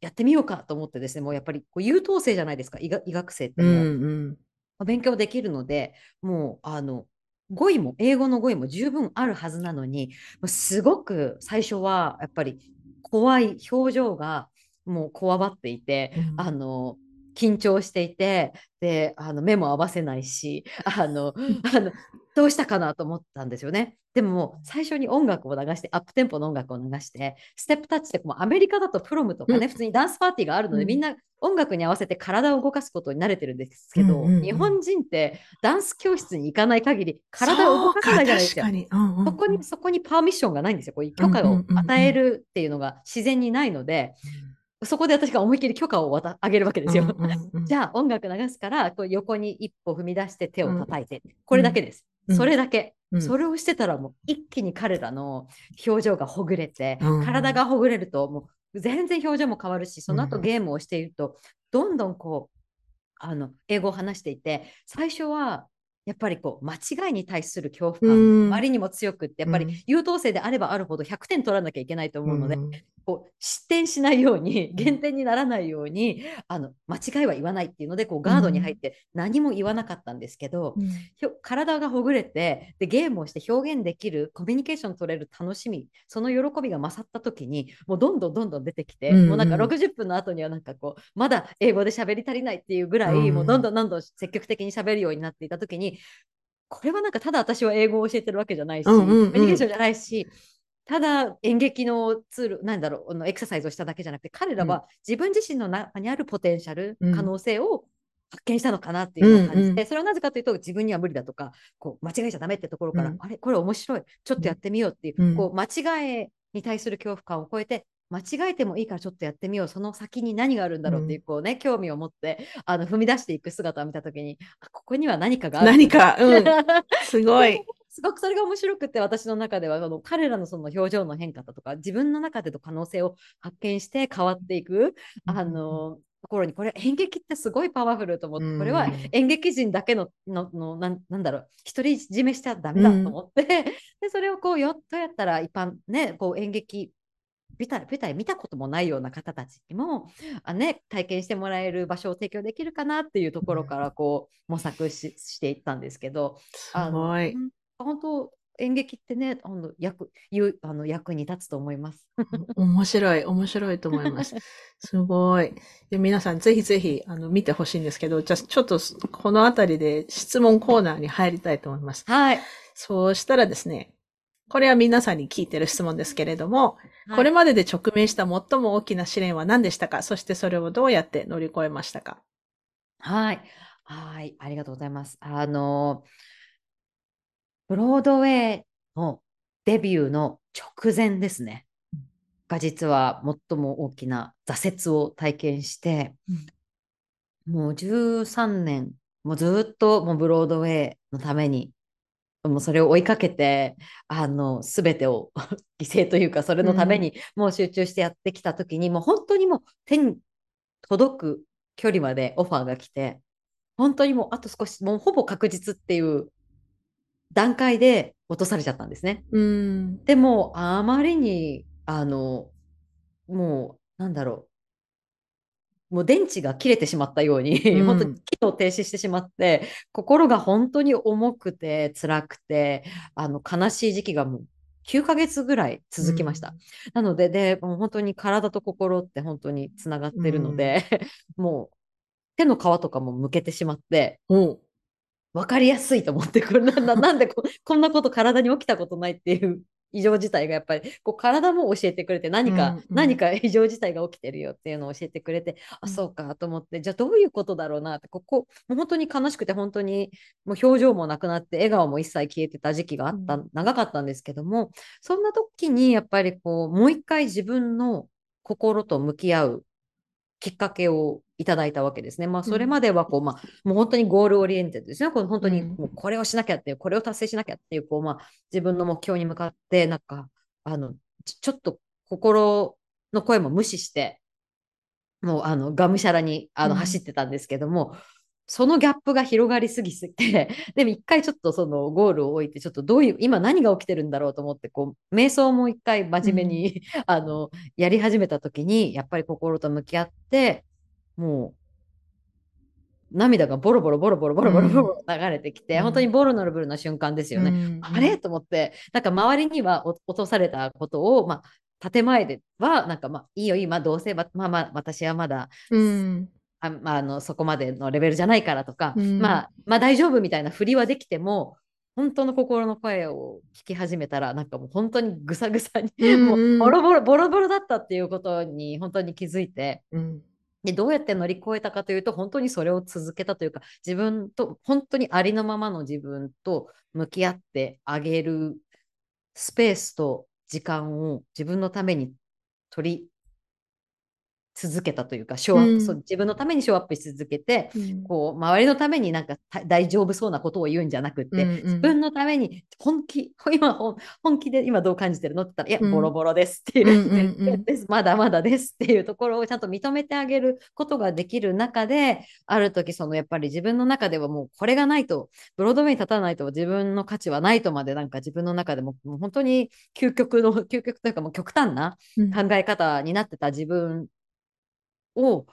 やってみようかと思ってですね、もうやっぱりこう優等生じゃないですか、医学生ってうんもう。うん。まあ勉強できるので、もう、あの、語彙も、英語の語彙も十分あるはずなのに、すごく最初はやっぱり怖い表情がもうこわばっていて、うんあの、緊張していて、で、あの、目も合わせないし、あの、あの、どうしたかなと思ったんですよね。でも、最初に音楽を流して、アップテンポの音楽を流して、ステップタッチって、もうアメリカだとプロムとかね、うん。普通にダンスパーティーがあるので、うん。みんな音楽に合わせて体を動かすことに慣れてるんですけど、日本人ってダンス教室に行かない限り、体を動かさないじゃないですか。そこに、そこにパーミッションがないんですよ。こういう許可を与えるっていうのが自然にないので、そこで私が思いっきり許可を渡あげるわけですよ。じゃあ音楽流すからこう横に一歩踏み出して手を叩いて、これだけです、うんそれだけ、うん。それをしてたらもう一気に彼らの表情がほぐれて、うん体がほぐれるともう全然表情も変わるしその後うんゲームをしているとどんどんこうあの英語を話していて最初はやっぱりこう間違いに対する恐怖うん。感あまりにも強くってやっぱうん。り優等生であればあるほど100点取らなきゃいけないと思うので、ん。こう失点しないように減点にならないようにあの間違いは言わないっていうのでこうガードに入って何も言わなかったんですけど、ひょ体がほぐれてでゲームをして表現できるコミュニケーション取れる楽しみその喜びが勝った時にもうどんどんどんどん出てきて、うんうん。もうなんか60分の後にはなんかこうまだ英語で喋り足りないっていうぐらい、うん。もうどんどんどんどん積極的に喋るようになっていた時にこれはなんかただ私は英語を教えてるわけじゃないし、コミュニケーションじゃないしただ演劇のツールなんだろうあのエクササイズをしただけじゃなくて彼らは自分自身の中にあるポテンシャル、うん。可能性を発見したのかなっていう感じて、うんうん。それはなぜかというと自分には無理だとかこう間違えちゃダメってところから、うん。あれこれ面白いちょっとやってみようっていう、うん。こう間違えに対する恐怖感を超えて間違えてもいいからちょっとやってみよう。その先に何があるんだろうっていう,、こうね興味を持ってあの踏み出していく姿を見た時にあここには何かがある何か、うん。すごい。すごくそれが面白くて私の中ではあの彼らのその表情の変化だとか自分の中での可能性を発見して変わっていくあのところにこれ演劇ってすごいパワフルと思ってうん。これは演劇人だけのののなんなんだろう独り占めしちゃダメだと思って、でそれをこうよどうやったら一般ねこう演劇舞台舞台見たこともないような方たちにもあ、ね、体験してもらえる場所を提供できるかなっていうところからこう模索ししていったんですけどすあ本当演劇ってねあの役ゆあの役に立つと思います。面白い、面白いと思います。すごい。で皆さん、ぜひぜひ、あの、見てほしいんですけど、じゃあ、ちょっと、このあたりで質問コーナーに入りたいと思います。はい、そうしたらですね、これは皆さんに聞いてる質問ですけれども、はいこれまでで直面した最も大きな試練は何でしたか？そしてそれをどうやって乗り越えましたか？はい。はい。ありがとうございます。あの、ブロードウェイのデビューの直前ですね。が実は最も大きな挫折を体験して、もう13年、もうずっともうブロードウェイのために、もうそれを追いかけて、あの、すべてを 犠牲というか、それのためにもう集中してやってきたときに、もう本当にもう手に届く距離までオファーが来て、本当にもうあと少し、もうほぼ確実っていう段階で落とされちゃったんですね。うん。でも、あまりに、あの、もう、なんだろう。もう電池が切れてしまったように、うん。本当に機能停止してしまって、心が本当に重くて辛くて、あの悲しい時期がもう9ヶ月ぐらい続きました。なので、で、もう本当に体と心って本当につながってるので、もう手の皮とかもむけてしまって、おう。分かりやすいと思って、これなななんでここんなこと体に起きたことないっていう異常事態がやっぱりこう体も教えてくれて何か、うんうん。何か 異常事態が起きてるよっていうのを教えてくれて、うん。あそうかと思ってじゃあどういうことだろうなってここ本当に悲しくて本当にもう表情もなくなって笑顔も一切消えてた時期があった、う長かったんですけどもそんな時にやっぱりこうもう一回自分の心と向き合うきっかけをいただいたわけですね。まあ、それまではこう、まあ、もう本当に goal-oriented ですね。こう本当にうんもうこれをしなきゃっていう、これを達成しなきゃっていう、こう、まあ、自分の目標に向かって、なんか、あの、ちちょっと心の声も無視して、もう、あの、がむしゃらに、あの、うん走ってたんですけども、そのギャップが広がりすぎすぎて、でも一回ちょっとそのゴールを置いて、ちょっとどういう、今何が起きてるんだろうと思って、こう、瞑想も一回真面目に、あの、やり始めた時に、やっぱり心と向き合って、もう、涙がボロボロボロボロボロボロボロ流れてきて、うん。本当にボルノルブルな瞬間ですよね。うん。あれ？と思って、なんか周りにはお落とされたことを、まあ、建前では、なんかまあ、いいよ、今、どうせ、ままあまあ、私はまだ、うん。あまあ、あのそこまでのレベルじゃないからとか、うんまあ、まあ大丈夫みたいな振りはできても、本当の心の声を聞き始めたら、なんかもう本当にぐさぐさに、うんもうボロボロ、ボロボロだったっていうことに本当に気づいて、うん。でどうやって乗り越えたかというと本当にそれを続けたというか自分と本当にありのままの自分と向き合ってあげるスペースと時間を自分のために取り続けたというかショーアップ、うん。そう自分のためにショーアップし続けてうん。こう周りのためになんかた大丈夫そうなことを言うんじゃなくって、うんうん。自分のために本気今本本気で今どう感じてるのって言ったら、いや、うんボロボロですっていう、うんです まだまだですっていうところをちゃんと認めてあげることができる中である時そのやっぱり自分の中ではもうこれがないとブロードウェイに立たないと自分の価値はないとまでなんか自分の中でももう本当に究極の究極というかもう極端なうん。考え方になってた自分を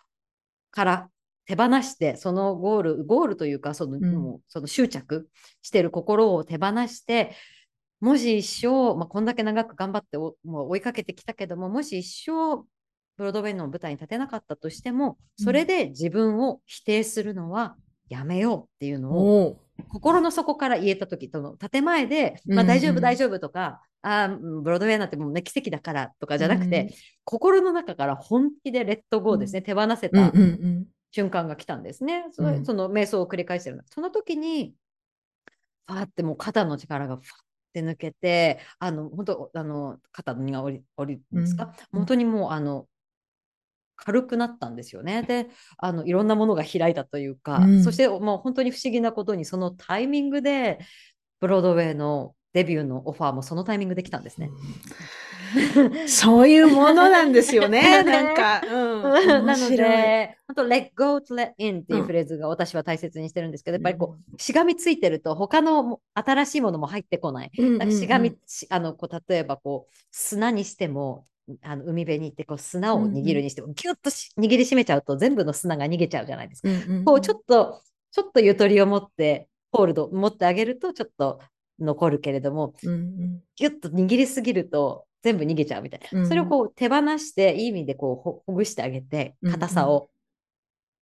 から手放してそのゴールゴールというかその,、ん。もうその執着してる心を手放してもし一生、まあ、こんだけ長く頑張っておもう追いかけてきたけどももし一生ブロードウェイの舞台に立てなかったとしてもそれで自分を否定するのはやめようっていうのをおう。心の底から言えた時との建前で、まあ、うん大丈うん。夫大丈夫とか、あブロードウェイなんてもうね奇跡だからとかじゃなくて、うん心の中から本気でレッドゴーですね、手放せうんたうん。瞬間が来たんですね。そうん。その瞑想を繰り返してるの。その時に、ファーってもう肩の力がファって抜けて、あの、本当あの、肩の荷が下り、下りるんですか、うん。本当にもう、あの、軽くなったんですよね。で、あの、いろんなものが開いたというか、うん。そしてもう本当に不思議なことに、そのタイミングで、ブロードウェイのデビューのオファーもそのタイミングで来たんですね。そういうものなんですよね。ねなんか、うん。なの。で、本当、let go to let in っていうフレーズが私は大切にしてるんですけど、やっぱりこう、しがみついてると、他のも新しいものも入ってこない。しがみあのこう例えばこう砂にしてもあの海辺に行ってこう砂を握るにしても、ギュッとし握りしめちゃうと全部の砂が逃げちゃうじゃないですか。うんうんこうちょっとちょっとゆとりを持ってホールド持ってあげるとちょっと残るけれどもうんうん。ギュッと握りすぎると全部逃げちゃうみたいな、うん。それをこう手放していい意味でこうほほぐしてあげてうんうん。硬さを。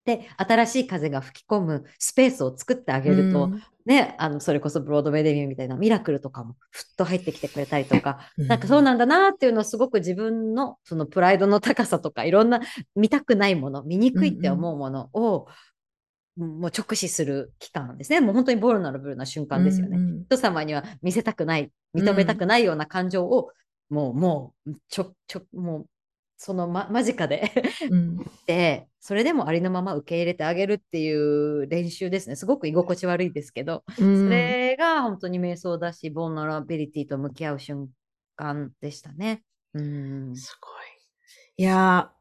で新しい風が吹き込むスペースを作ってあげると、うん。ね、あのそれこそブロードウェイデビューみたいなミラクルとかもふっと入ってきてくれたりとか、うんなんかそうなんだなっていうのをすごく自分のそのプライドの高さとかいろんな見たくないもの見にくいって思うものを、もう直視する期間ですねもう本当にボルナラブルな瞬間ですよね。うんうん人様には見せたくない認めたくないような感情を、もうもうちょちょもうその、ま、間近でうん でそれでもありのまま受け入れてあげるっていう練習ですねすごく居心地悪いですけど、うんそれが本当に瞑想だし、ボンナラビリティと向き合う瞬間でしたね。うん。すごい。いや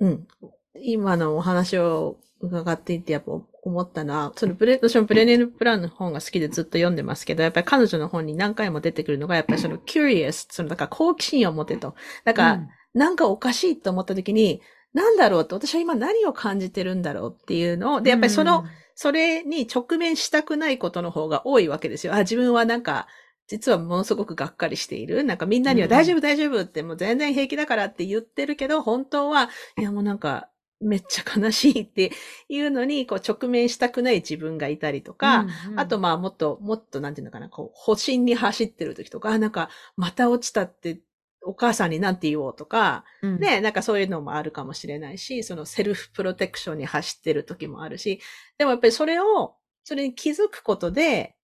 ー、うん。今のお話を伺っていて、やっぱ思ったのは、そのブレ、私もブレネル・プランの本が好きでずっと読んでますけど、やっぱり彼女の本に何回も出てくるのが、やっぱりその curious、その、だから好奇心を持てと。だから、なんかおかしいと思った時に、なんだろうって、私は今何を感じてるんだろうっていうのを、で、やっぱりその、それに直面したくないことの方が多いわけですよ。あ、自分はなんか、実はものすごくがっかりしている。なんかみんなにはうん大丈夫大丈夫ってもう全然平気だからって言ってるけど、本当は、いやもうなんか、めっちゃ悲しいっていうのに、こう直面したくない自分がいたりとか、うんうん。あと、まあもっと、もっとなんていうのかな、こう、保身に走ってる時とか、あなんか、また落ちたって、お母さんになんて言おうとか、うん、ね、なんかそういうのもあるかもしれないし、そのセルフプロテクションに走ってる時もあるし、でもやっぱりそれを、それに気づくことで、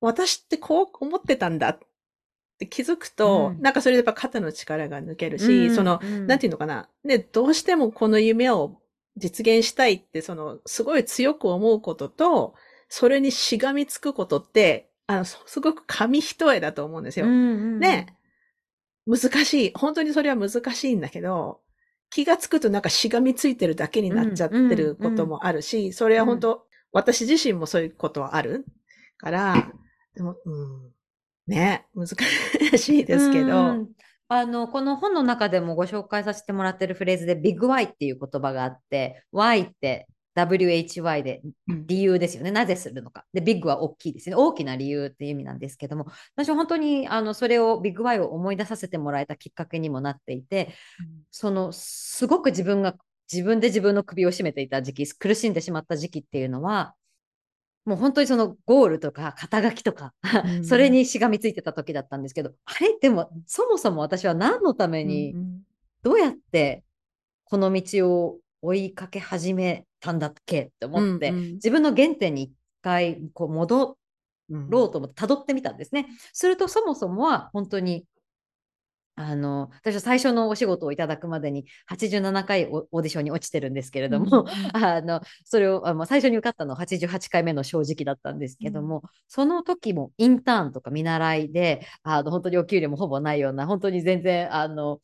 私ってこう思ってたんだって気づくと、うんなんかそれでやっぱ肩の力が抜けるし、うんその、うんなんていうのかな、ね、どうしてもこの夢を実現したいって、その、すごい強く思うことと、それにしがみつくことって、あの、すすごく紙一重だと思うんですよ。うんうんね。難しい。本当にそれは難しいんだけど、気がつくとなんかしがみついてるだけになっちゃってることもあるし、それは本当、私自身もそういうことはあるから、でも、うん、ね、難しいですけうど、んあのこの本の中でもご紹介させてもらってるフレーズで Big Y っていう言葉があって、Y って WHY で理由ですよね。なぜするのか。で、Big は大きいですね。大きな理由っていう意味なんですけども、私は本当にあのそれを Big Y を思い出させてもらえたきっかけにもなっていて、そのすごく自分が自分で自分の首を絞めていた時期、苦しんでしまった時期っていうのは、もう本当にそのゴールとか肩書きとか、うん それにしがみついてた時だったんですけど、あれ？でもそもそも私は何のためにうんどうやってこの道を追いかけ始めたんだっけって思って、うんうん。自分の原点に一回こう戻うんろうと思って辿ってみたんですね。するとそもそもは本当にあの私は最初のお仕事をいただくまでに87回オオーディションに落ちてるんですけれども、あのそれをあの最初に受かったのは88回目の正直だったんですけども、その時もインターンとか見習いであの本当にお給料もほぼないような本当に全然あの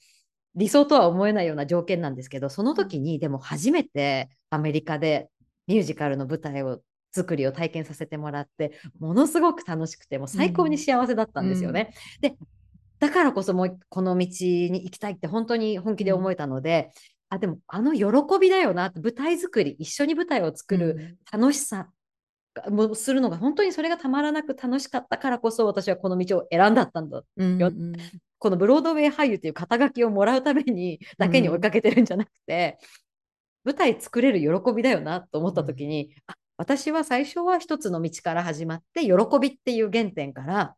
理想とは思えないような条件なんですけどその時にでも初めてアメリカでミュージカルの舞台を作りを体験させてもらってものすごく楽しくてもう最高に幸せだったんですよね。でだからこそもうこの道に行きたいって本当に本気で思えたので、あでもあの喜びだよな舞台作り一緒に舞台を作る楽しさがもうするのが本当にそれがたまらなく楽しかったからこそ私はこの道を選んだったんだうんよこのブロードウェイ俳優っていう肩書きをもらうためにだけに追いかけてるんじゃなくて、舞台作れる喜びだよなと思った時に、あ私は最初は一つの道から始まって喜びっていう原点から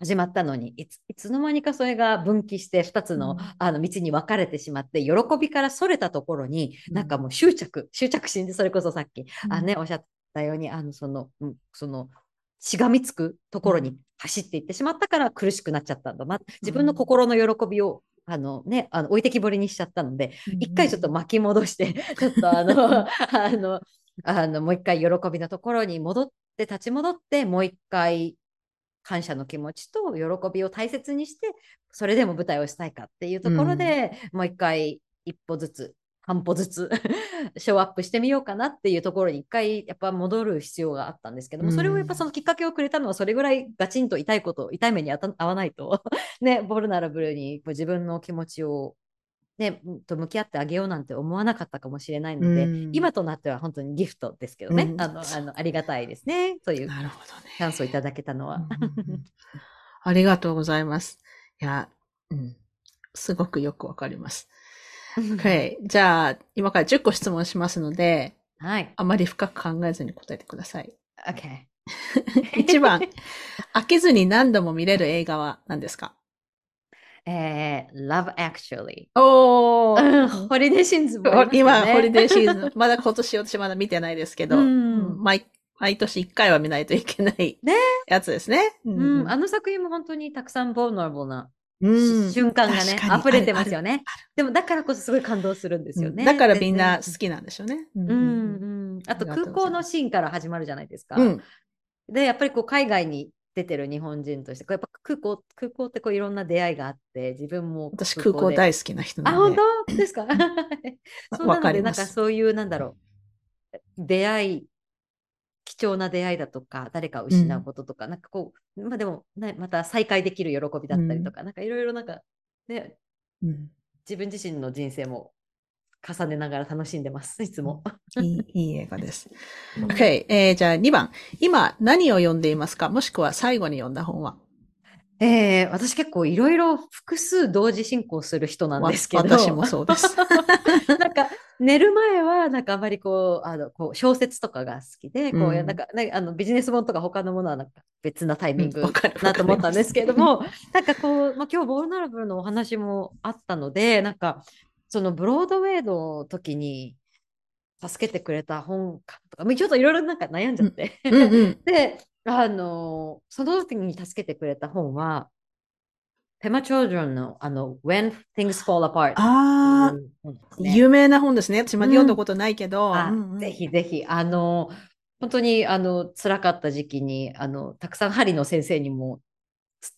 始まったのにいついつの間にかそれが分岐して2つの,、うん。あの道に分かれてしまって喜びからそれたところに、うん。なんかもう執着執着心でそれこそさっき、うん。あねおっしゃったようにあのその、うんそのしがみつくところに走っていってしまったから苦しくなっちゃったんだな。自分の心の喜びをあのね、あの置いてきぼりにしちゃったので、一回ちょっと巻き戻して、ちょっとあの、あの、あの、もう一回喜びのところに戻って、立ち戻って、もう一回感謝の気持ちと喜びを大切にして、それでも舞台をしたいかっていうところで、もう一回一歩ずつ、半歩ずつショーアップしてみようかなっていうところに一回やっぱ戻る必要があったんですけども、うんそれをやっぱそのきっかけをくれたのはそれぐらいガチンと痛いこと、痛い目にあた合わないと。ね、ボルナラブルに自分の気持ちを、ね、と向き合ってあげようなんて思わなかったかもしれないので、うん今となっては本当にギフトですけどね、うんあのあのありがたいですね、そういうなるほどね。チャンスをいただけたのは。うんうんうんありがとうございます。いや、うん、すごくよくわかります。OK。じゃあ、今から10個質問しますので、はい。あまり深く考えずに答えてください。OK。1番、飽きずに何度も見れる映画は何ですか？えー、Love Actually。おー ホリデーシーズンもありますよ今、ねホリデーシーズン、まだ今年私まだ見てないですけど、うんうん毎毎年1回は見ないといけないねやつですね。ううん、あの作品も本当にたくさんボーナラブルなうん瞬間がね、溢れてますよね。でもだからこそすごい感動するんですよね。だからみんな全好きなんでしょうね。然うんうん。あと空港のシーンから始まるじゃないですか。うん。で、やっぱりこう海外に出てる日本人として、こうやっぱ空港空港ってこういろんな出会いがあって、自分も私空港で。大好きな人なあ、ので。本当？ですか？そうなので、なんかそういう、なんだろう、出会い、貴重な出会いだとか、誰かを失うこととか、なんかこう、まあでも、ね、また再会できる喜びだったりとか、なんかいろいろなんか、ね、うん。自分自身の人生も重ねながら楽しんでます、いつも。いいいい映画です。OK、えーじゃあ2番。今何を読んでいますか？もしくは最後に読んだ本は？えー、私結構いろいろ複数同時進行する人なんですけど、わ私もそうです。なんか寝る前はなんかあまりこうあのこう小説とかが好きで、こううんなんか、ね、あのビジネス本とか他のものはなんか別なタイミングなと思ったんですけれども、なんかこう、まあ、今日ボールナラブルのお話もあったのでなんかそのブロードウェイの時に助けてくれた本かとか、まあちょっといろいろなんか悩んじゃって、うんうん。で、あの、その時に助けてくれた本は、ペマ・チョージョンの、あの、When Things Fall Apart ああ、ね。有名な本ですね。私まだ読んだことないけど。あうんうん。ぜひぜひ、あの、本当に、あの、辛かった時期に、あの、たくさん針の先生にも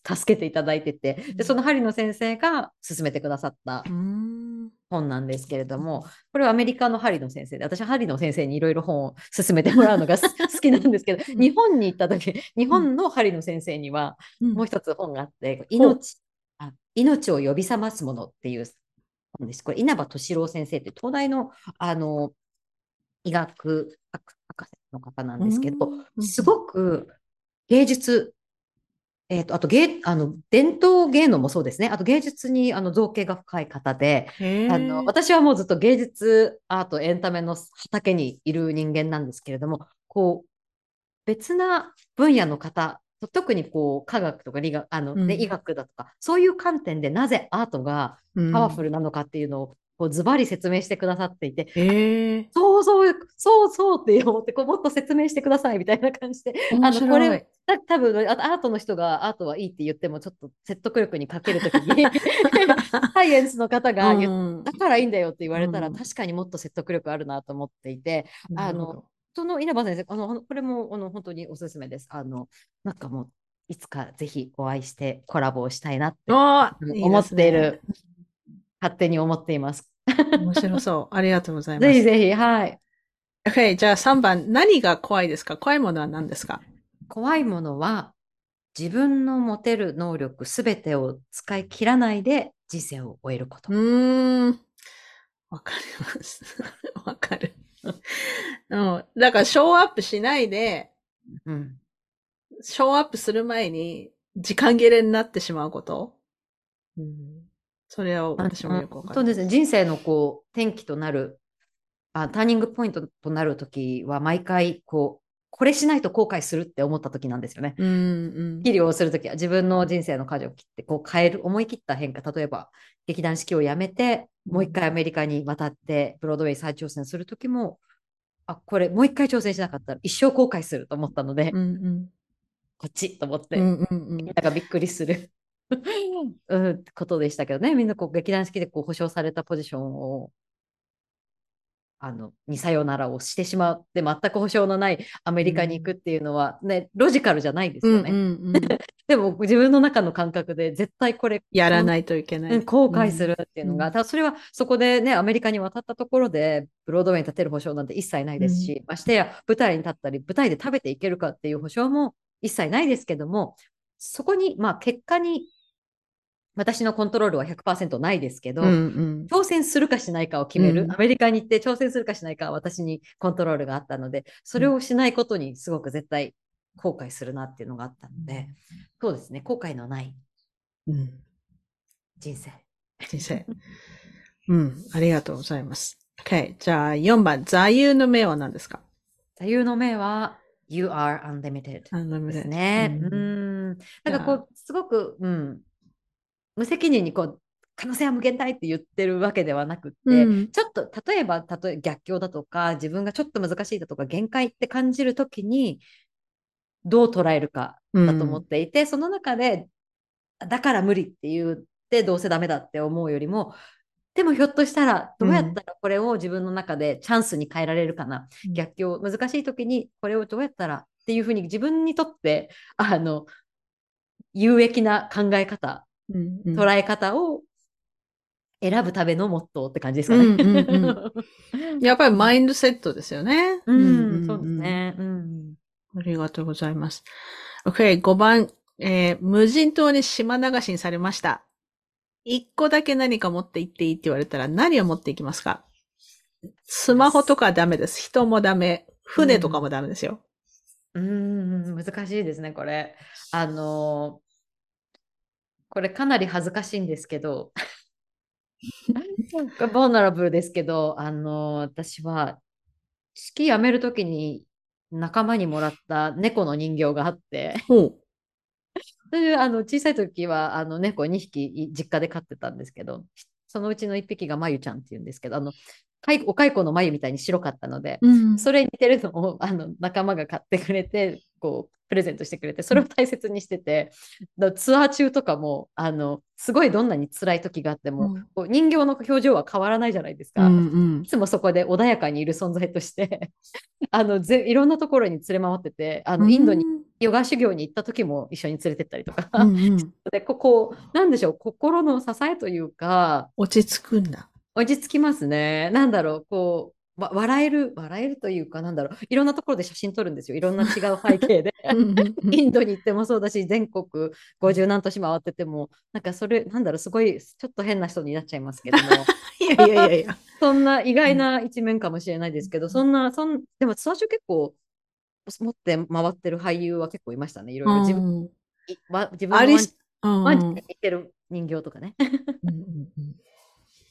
助けていただいてて、で、その針の先生が勧めてくださったうーん本なんですけれども、これはアメリカの針の先生で、私は針の先生にいろいろ本を勧めてもらうのが す好きなんですけど、うん。日本に行った時、日本の針の先生には、うん。もう一つ本があって、命あ命を呼び覚ますものっていう本です。これ、稲葉敏郎先生って東大のあの医学博博士の方なんですけど、うん。すごく芸術、えー、とあと芸あの伝統芸能もそうですね、あと芸術にあの造形が深い方で、あの私はもうずっと芸術、アート、エンタメの畑にいる人間なんですけれども、こう別な分野の方、特にこう科学とか理学あの、ねうん。医学だとか、そういう観点でなぜアートがパワフルなのかっていうのをこうズバリ説明してくださっていて。そうそう、そうそうって思ってこう、もっと説明してくださいみたいな感じで、あのこれ、た多分あアートの人がアートはいいって言っても、ちょっと説得力に欠けるときに、サイエンスの方がうん。だからいいんだよって言われたら、うん。確かにもっと説得力あるなと思っていて、なるほど。その稲葉先生、あのこれもあの本当におすすめです。あのなんかもういつかぜひお会いしてコラボをしたいなって思っている、勝手に思っています。面白そう。ありがとうございます。ぜひぜひ、はい。OK、じゃあ3番。何が怖いですか？怖いものは何ですか？怖いものは自分の持てる能力すべてを使い切らないで人生を終えること。うーん。わかります。わかる。うん。だから、ショーアップしないで、うんショーアップする前に、時間切れになってしまうこと？うん。それを私もよくわかる。そうですね。人生のこう転機となるあターニングポイントとなるときは毎回こうこれしないと後悔するって思った時なんですよね。うんうん切りをするときは自分の人生の舵を切ってこう変える思い切った変化例えば劇団四季を辞めてもう一回アメリカに渡ってブロードウェイ再挑戦するときもあこれもう一回挑戦しなかったら一生後悔すると思ったので、うんうんこっちと思って、うんうんうんみんながびっくりする うんことでしたけどねみんなこう劇団四季でこう保証されたポジションをあのにさよならをしてしまって全く保証のないアメリカに行くっていうのはね、ロジカルじゃないですよね。うんうんうん でも自分の中の感覚で絶対これい、やらないといけない。うん後悔するっていうのが、うんただそれはそこでねアメリカに渡ったところでブロードウェイに立てる保証なんて一切ないですし、ましてや舞台に立ったり舞台で食べていけるかっていう保証も一切ないですけどもそこにまあ結果に私のコントロールは100%ないですけど、うんうん。挑戦するかしないかを決める、うん。アメリカに行って挑戦するかしないかは私にコントロールがあったので、それをしないことにすごく絶対後悔するなっていうのがあったので、そうですね、後悔のないうん。人生。人生。うん、ありがとうございます。OK。じゃあ4番、座右の銘は何ですか？座右の銘は、You are unlimited ですね。ううん。ん。なんかこう、すごく、うん、無責任にこう、可能性は無限大って言ってるわけではなくって、うん。ちょっと例えば例え逆境だとか自分がちょっと難しいだとか限界って感じるときにどう捉えるかだと思っていて、その中でだから無理って言ってどうせダメだって思うよりもでもひょっとしたらどうやったらこれを自分の中でチャンスに変えられるかな、うん。逆境難しい時にこれをどうやったらっていうふうに自分にとってあの有益な考え方うんうん捉え方を選ぶためのモットーって感じですかね。うんうんう やっぱりマインドセットですよね。うん、そうですね。うん。ありがとうございます。OK、5番、えー無人島に島流しにされました。一個だけ何か持って行っていいって言われたら何を持っていきますか？スマホとかはダメです。人もダメ。船とかもダメですよ。うーん、難しいですね、これ。あのーこれかなり恥ずかしいんですけど、ボーナラブルですけど、あのー私は、式辞めるときに仲間にもらった猫の人形があって、あの小さい時はあの猫2匹い実家で飼ってたんですけど、そのうちの1匹がまゆちゃんっていうんですけど、あのかいお蚕のまゆみたいに白かったので、うん。それに似てるのをあの仲間が買ってくれて、こうプレゼントしてくれて、それを大切にしてて、だからツアー中とかもあのすごいどんなに辛い時があっても、うん。こう人形の表情は変わらないじゃないですか。うんうん。いつもそこで穏やかにいる存在として あのぜいろんなところに連れ回ってて、あのインドにヨガ修行に行った時も一緒に連れてったりとか、うんうん。でここなんでしょう心の支えというか落ち着くんだ。落ち着きますね。なんだろうこうわ笑える笑えるというかなんだろういろんなところで写真撮るんですよ。いろんな 違う背景で。うんうんうん。インドに行ってもそうだし全国50何都市回っててもなんかそれなんだろうすごいちょっと変な人になっちゃいますけども。いやいやいやいや。そんな意外な一面かもしれないですけど、そんな、そんでも最初結構持って回ってる俳優は結構いましたね。いろいろ。自分,うん。い、わ自分のんワンちゃんに似てる人形とかね。うんうんうん。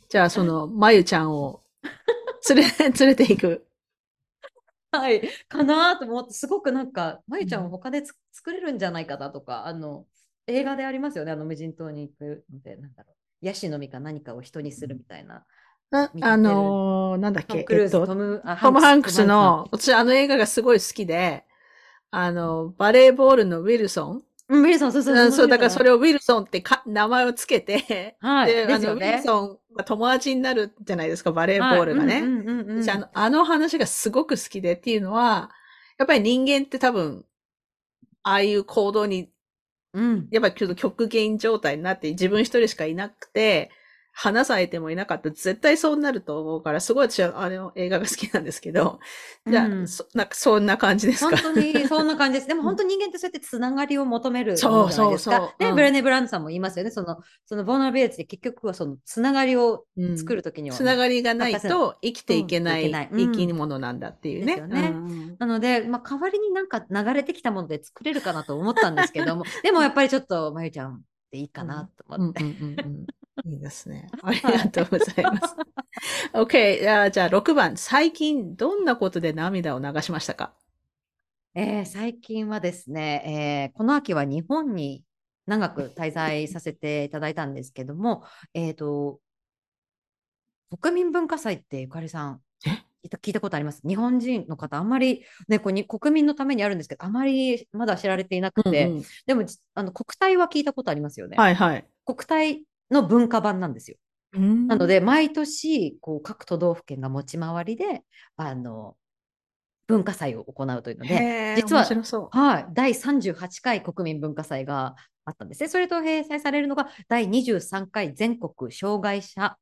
じゃあ、その、まゆちゃんを連れ、連れていく。はい。かなと思って、すごくなんか、まゆちゃんを他でつ作れるんじゃないかなとか、あの、映画でありますよね。あの無人島に行くので、なんだろう。ヤシの実か何かを人にするみたいな。ああのーなんだっけ、えっとトム、あトム・ハンクスの、私あの映画がすごい好きで、あの、バレーボールのウィルソン。うん、ウィルソン、そうそううんそう、だからそれを、をウィルソンってか名前をつけて、はい、で、あの、ウィル。ソンが友達になるじゃないですか、バレーボールがね。はいうんうんうんうん私あの、あの話がすごく好きでっていうのは、やっぱり人間って多分、ああいう行動に、うんやっぱりちょっと極限状態になって自分一人しかいなくて、話す相手もいなかった。ら絶対そうなると思うから、すごい私はあの映画が好きなんですけど、じゃあ、うんそなんかそんな感じです本か当にそんな感じ。です。でも本当人間ってそうやってつながりを求めるじゃないですか。ね、そうそう。うん。ブレネ・ブランドさんも言いますよね。その、そのボーナービレッジで結局はそのつながりをうん作るときには、つながりがないと生きていけないうん。生き物なんだっていうね。ですよね。うんなので、まあ、代わりになんか流れてきたもので作れるかなと思ったんですけども、でもやっぱりちょっと、まゆちゃんでいいかなとうんうん思って。いいですね。ありがとうございます。OK あ。じゃあ6番。最近どんなことで涙を流しましたか？えー最近はですね、えーこの秋は日本に長く滞在させていただいたんですけども、えっと、国民文化祭ってゆかりさんえ？聞いたことあります？日本人の方、あんまり、ね、こうに国民のためにあるんですけど、あまりまだ知られていなくて、うんうんでもじあの国体は聞いたことありますよね。はいはい。国体の文化版なんですよ。ななの、で、毎年、こう、各都道府県が持ち回りで、あの、文化祭を行うというので、実は。はい、第38回国民文化祭があったんですね。それと併載されるのが、第23回全国障害者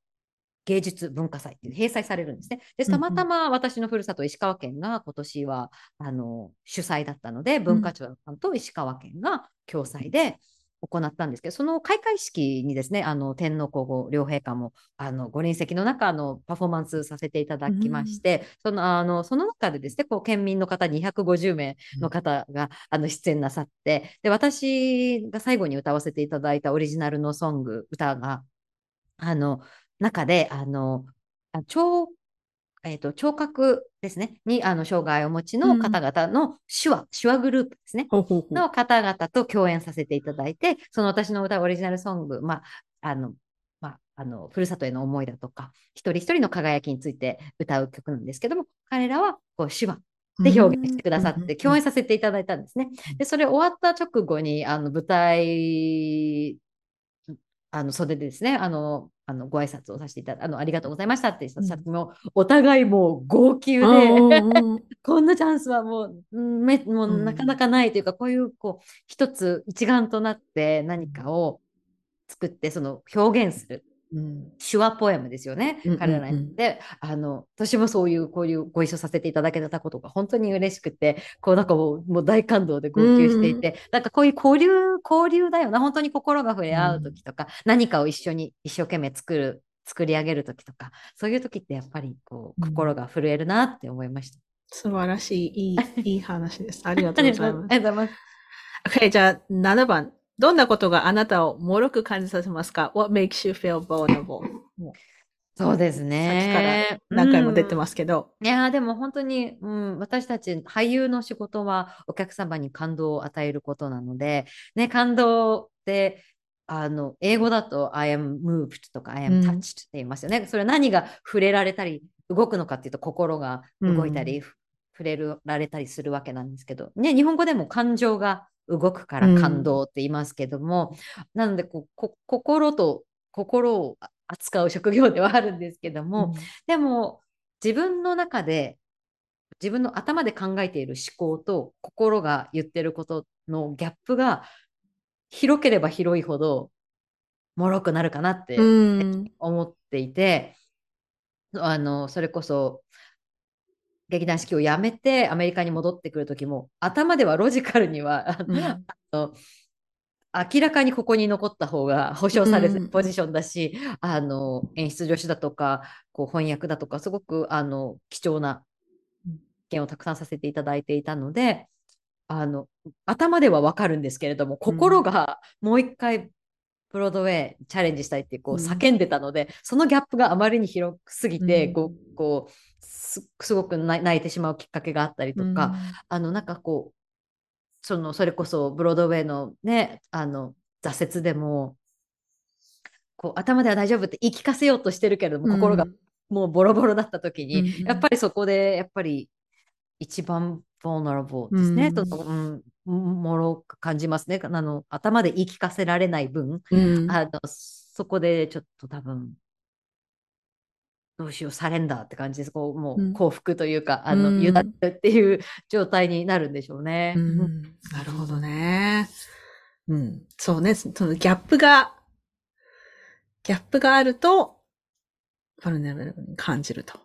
芸術文化祭っていう併載されるんですね。で、たまたま私のふるさと石川県が今年はあの主催だったので、文化庁さんと石川県が共催で行ったんですけど、その開会式にですね、あの天皇皇后両陛下もあのご臨席の中あのパフォーマンスさせていただきまして、そのあのその中でですね、こう県民の方250名の方が、あの出演なさって、で私が最後に歌わせていただいたオリジナルのソング、歌が、あの中で、あのあ聴えー、と聴覚ですね、にあの障害をお持ちの方々の手話、手話グループですね。の方々と共演させていただいて、その私の歌オリジナルソング、まあ、あの、まあ、あの、ふるさとへの思いだとか、一人一人の輝きについて歌う曲なんですけども、彼らはこう手話で表現してくださって、共演させていただいたんですね。で、それ終わった直後に、あの、舞台、あの、袖でですね、あの、あの、ご挨拶をさせていただあの、ありがとうございましたっても、お互いもう号泣で、こんなチャンスはもう、うんめもううんなかなかないというか、こういう、こう、一つ一丸となって何かを作って、その表現する。うん手話ポエムですよね、うんうんうん彼らに。で、あの、私もそういう、こういうご一緒させていただけたことが本当に嬉しくて、こうなんかもうもう大感動で号泣していて、なんかこういう交流、交流だよな、本当に心が触れ合う時とか、何かを一緒に一生懸命作る、作り上げる時とか、そういう時ってやっぱりこううん心が震えるなって思いました。素晴らしい、いい、いい話です。ありがとうございます あ。りがとうございます。Okay, じゃあ7番。どんなことがあなたを脆く感じさせますか ?What makes you feel vulnerable? そうですさっきね。から何回も出てす。ますけど。いやーでも本当に、うん、私たち俳優の仕事はお客様に感動を与えることなので、ね、感動ってあの英語だと I am moved とか I うん am touched って言いますよね。それは何が触れられたり動くのかっていうと心が動いたり、ふ触れられたりするわけなんですけど、ね、日本語でも感情が動くから感動って言いますけども、なのでこうこ心と心を扱う職業ではあるんですけども、でも自分の中で自分の頭で考えている思考と心が言ってることのギャップが広ければ広いほど脆くなるかなってうん。思っていて、あのそれこそ劇団四季を辞めてアメリカに戻ってくる時も頭ではロジカルには、うん。あの明らかにここに残った方が保証されうん。るポジションだし、あの演出助手だとかこう翻訳だとかすごくあの貴重なうん件をたくさんさせていただいていたのであの頭では分かるんですけれども心がもう一回ブロードウェイチャレンジしたいってこううん。叫んでたので、そのギャップがあまりに広すぎて、うん。こうこうすすごく泣泣いてしまうきっかけがあったりとか、あのなんかこうそのそれこそブロードウェイのねあの挫折でもこう頭では大丈夫って言い聞かせようとしてるけれども、心がもうボロボロだった時に、うん。やっぱりそこでやっぱり一番 vulnerable ですね、うん。とうん、もろく感じますねあの頭で言い聞かせられない分、うんあのそこでちょっと多分どうしようサレンダーって感じですこうもう幸福というか、あのうん委ねるっていう状態になるんでしょうね。うんなるほどね。うん。そうね。そのギャップが、ギャップがあると、バルネブルに感じると。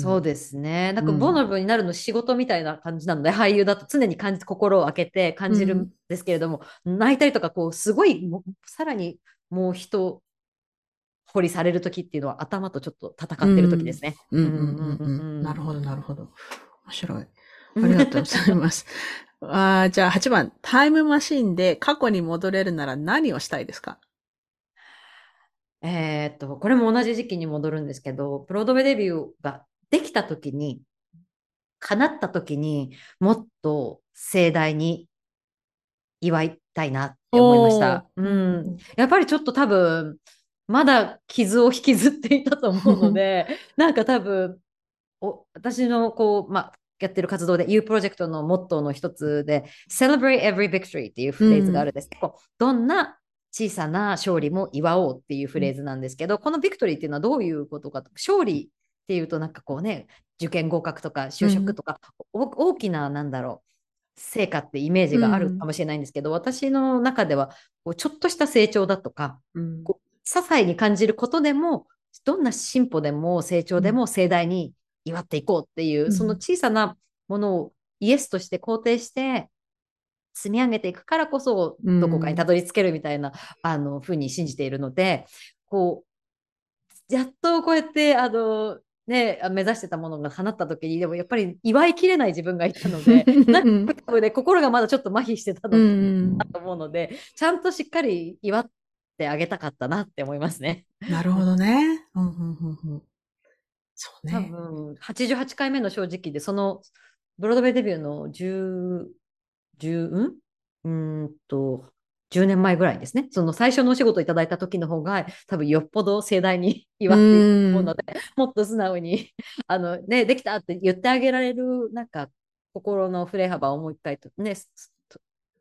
そうですね。なんか、うんボナブになるの仕事みたいな感じなので、俳優だと常に感じ、心を開けて感じるんですけれども、泣いたりとか、こう、すごい、もうさらにもう一掘りされる時っていうのは頭とちょっと戦ってる時ですね。うんうんうんううんん。なるほど、なるほど。面白い。ありがとうございます。あーじゃあ8番。タイムマシンで過去に戻れるなら何をしたいですか？えーっと、これも同じ時期に戻るんですけど、ブロードウェイデビューができた時に、叶った時にもっと盛大に祝いたいなって思いました。うん。やっぱりちょっと多分、まだ傷を引きずっていたと思うので、なんか多分、お私のこう、まあ、やってる活動で U プロジェクトのモットーの一つで Celebrate Every Victory っていうフレーズがあるんです。こうどんな小さな勝利も祝おうっていうフレーズなんですけど、このビクトリーっていうのはどういうことかと勝利っていうとなんかこうね受験合格とか就職とか、お大きななんだろう成果ってイメージがあるかもしれないんですけど、私の中ではこうちょっとした成長だとかうん。こ些細に感じることでもどんな進歩でも成長でも盛大に祝っていこうっていう、うん。その小さなものをイエスとして肯定して積み上げていくからこそうん。どこかにたどり着けるみたいな、あのふうに信じているのでこうやっとこうやってあのね、目指してたものが叶った時にでもやっぱり祝いきれない自分がいたので なんか多分ね心がまだちょっと麻痺してたのうんだと思うので、ちゃんとしっかり祝ってあげたかったなって思いますね。なるほどね。うんうんうんうんそう多ね。分、88回目の正直で、その、ブロードウェイデビューの10、10、ん？うーんと、10年前ぐらいですね。その最初のお仕事いただいた時の方が、多分よっぽど盛大に 祝っていると思うので、もっと素直に、あの、ね、できたって言ってあげられる、なんか、心の振れ幅をもう一回と、ね、す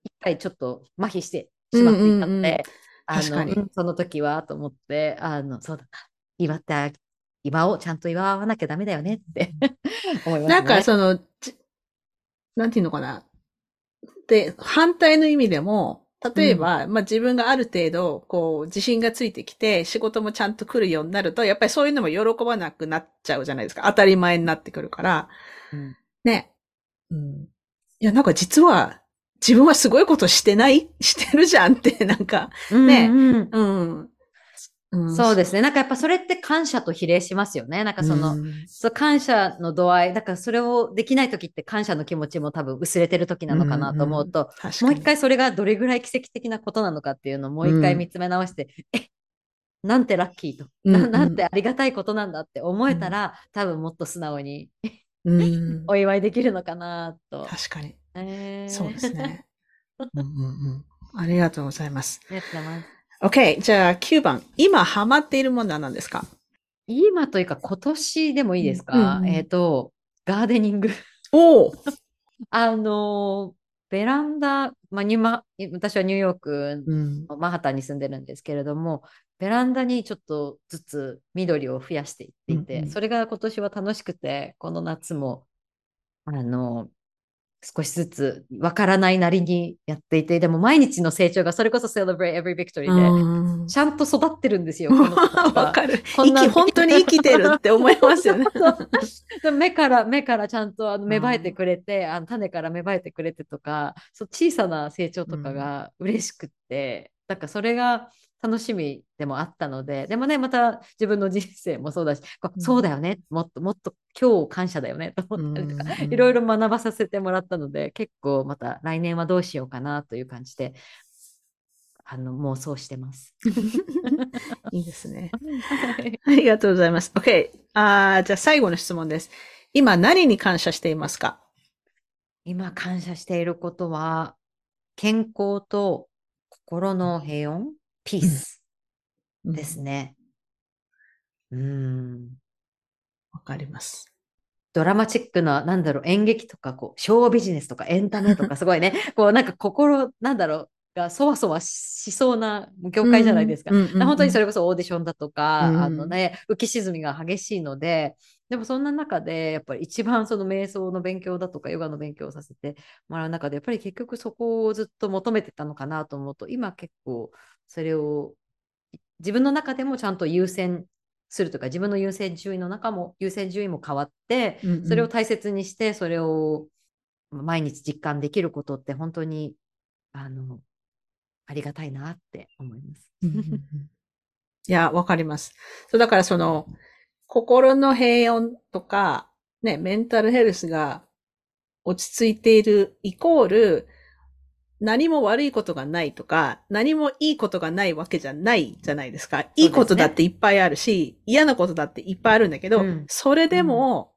一回ちょっと麻痺してしまっていたので、あの、うんその時はと思って、あの、そうだな、祝ってあげ祝をちゃんと祝わなきゃダメだよねって 思いますね。なんかその、じなんていうのかな。で、反対の意味でも、例えば、まあ自分がある程度、こう、自信がついてきて、仕事もちゃんと来るようになると、やっぱりそういうのも喜ばなくなっちゃうじゃないですか。当たり前になってくるから。うんね。うん。いや、なんか実は、自分はすごいことしてないしてるじゃんって、なんか、ねうんうんうん。うんそうですね。なんかやっぱそれって感謝と比例しますよね。なんかその、うんそう感謝の度合い、だからそれをできない時って感謝の気持ちも多分薄れてる時なのかなと思うと、確かにもう一回それがどれぐらい奇跡的なことなのかっていうのをもう一回見つめ直して、えなんてラッキーと、うんななんてありがたいことなんだって思えたら、多分もっと素直にうん。お祝いできるのかなと。確かに。えーそうです。ね。うんうんうん。ありがとうございます。ありがとうございます。OK。じゃあ9番。今ハマっているものは何ですか？今というか今年でもいいですか、うんうんえっ、と、ガーデニング。おお あのーベランダ、まあ、ニューマ私はニューヨークうん。のマンハッタンに住んでるんですけれども、ベランダにちょっとずつ緑を増やしていっていて、うんうんそれが今年は楽しくて、この夏も、あの少しずつわからないなりにやっていて、でも毎日の成長がそれこそ Celebrate Every Victory で、うん。ちゃんと育ってるんですよ、わかる。こんな本当に生きてるって思いますよね。目から目からちゃんとあの芽生えてうんくれて、あの種から芽生えてくれてとかそう小さな成長とかが嬉しくって、なんかそれが楽しみでもあったのででもねまた自分の人生もそうだし、こううんそうだよねもっともっと今日感謝だよねと思ったりとか、うんいろいろ学ばさせてもらったので結構また来年はどうしようかなという感じであの妄想してます。いいですね。はいありがとうございます。OK。あーじゃあ最後の質問です。今何に感謝していますか？今感謝していることは、健康と心の平穏、ピースですね。うん。わかります。ドラマチックな、なんだろう、演劇とか、こう、ショービジネスとかエンタメとか、すごいね、こう、なんか心、なんだろう、がそわそわしそうな業界じゃないですか。本当にそれこそオーディションだとか、うんあのね、浮き沈みが激しいので、でもそんな中で、やっぱり一番その瞑想の勉強だとか、ヨガの勉強をさせてもらう中で、やっぱり結局そこをずっと求めてたのかなと思うと、今結構それを自分の中でもちゃんと優先するとか、自分の優先順位の中も、優先順位も変わって、うんうんそれを大切にして、それを毎日実感できることって本当に、あの、ありがたいなって思います。いや、わかります。そう、だからその、心の平穏とか、ね、メンタルヘルスが落ち着いているイコール、何も悪いことがないとか、何もいいことがないわけじゃないじゃないですか。いいことだっていっぱいあるし、嫌なことだっていっぱいあるんだけど、うん。それでも、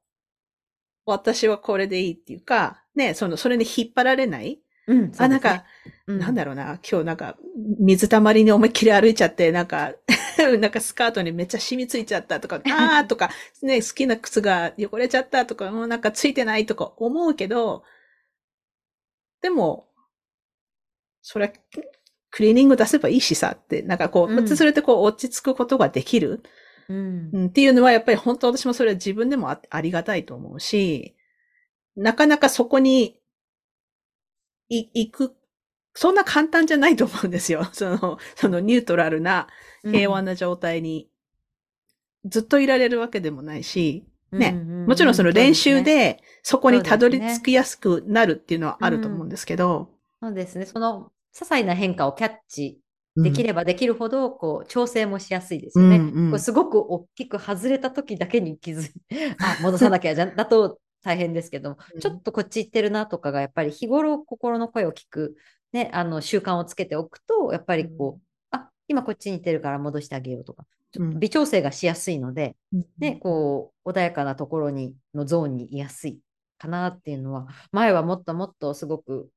私はこれでいいっていうか、ね、その、それに引っ張られない。うん、あ、なんか、なんだろうな、今日なんか、水たまりに思いっきり歩いちゃって、なんか、なんかスカートにめっちゃ染みついちゃったとか、あーとか、ね、好きな靴が汚れちゃったとか、もうなんかついてないとか思うけど、でも、それ、クリーニング出せばいいしさって、なんかこう、うん。それってこう落ち着くことができる。うん。うん、っていうのはやっぱり本当私もそれは自分でもあありがたいと思うし、なかなかそこにい行く、そんな簡単じゃないと思うんですよ。その、そのニュートラルな平和な状態にずっといられるわけでもないし、ね。もちろんその練習でそこにたどり着きやすくなるっていうのはあると思うんですけど、そうですね。その些細な変化をキャッチできればできるほど、こう、調整もしやすいですよね。うんうん。こうすごく大きく外れた時だけに気づい あ、戻さなきゃじゃ、だと大変ですけども、うん。ちょっとこっち行ってるなとかが、やっぱり日頃心の声を聞く、ね、あの、習慣をつけておくと、やっぱりこう、あ、今こっちに行ってるから戻してあげようとか、ちょっと微調整がしやすいので、ね、こう、穏やかなところに、のゾーンにいやすいかなっていうのは、前はもっともっとすごく、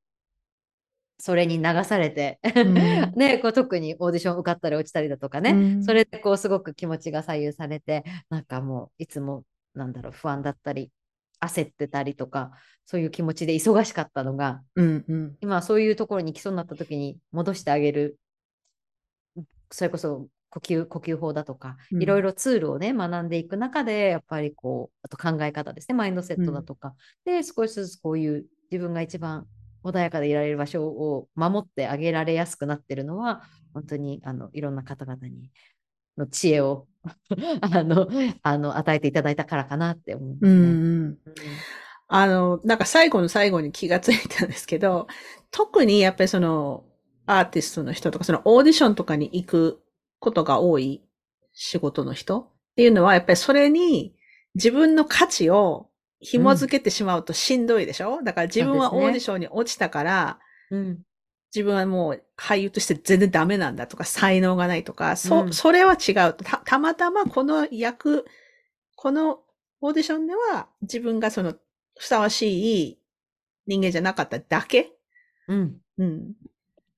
それに流されて、ん。ね、こう特にオーディション受かったり落ちたりだとかね、うん。それでこうすごく気持ちが左右されて、なんかもういつもなんだろう不安だったり、焦ってたりとか、そういう気持ちで忙しかったのが、うんうん。今はそういうところに行きそうになった時に戻してあげる、それこそ呼吸、呼吸法だとか、うん。いろいろツールをね、学んでいく中で、やっぱりこう、あと考え方ですね、マインドセットだとか、で、少しずつこういう自分が一番穏やかでいられる場所を守ってあげられやすくなってるのは、本当にあのいろんな方々にの知恵を あのあの与えていただいたからかなって思いますね。うんうんうんあの、なんか最後の最後に気がついたんですけど、特にやっぱりそのアーティストの人とか、そのオーディションとかに行くことが多い仕事の人っていうのは、やっぱりそれに自分の価値を紐づけてしまうとしんどいでしょ、だから自分はオーディションに落ちたから、うん自分はもう俳優として全然ダメなんだとか、才能がないとか、そ、うんそれは違う。た、たまたまこの役、このオーディションでは自分がそのふさわしい人間じゃなかっただけ。うんうん。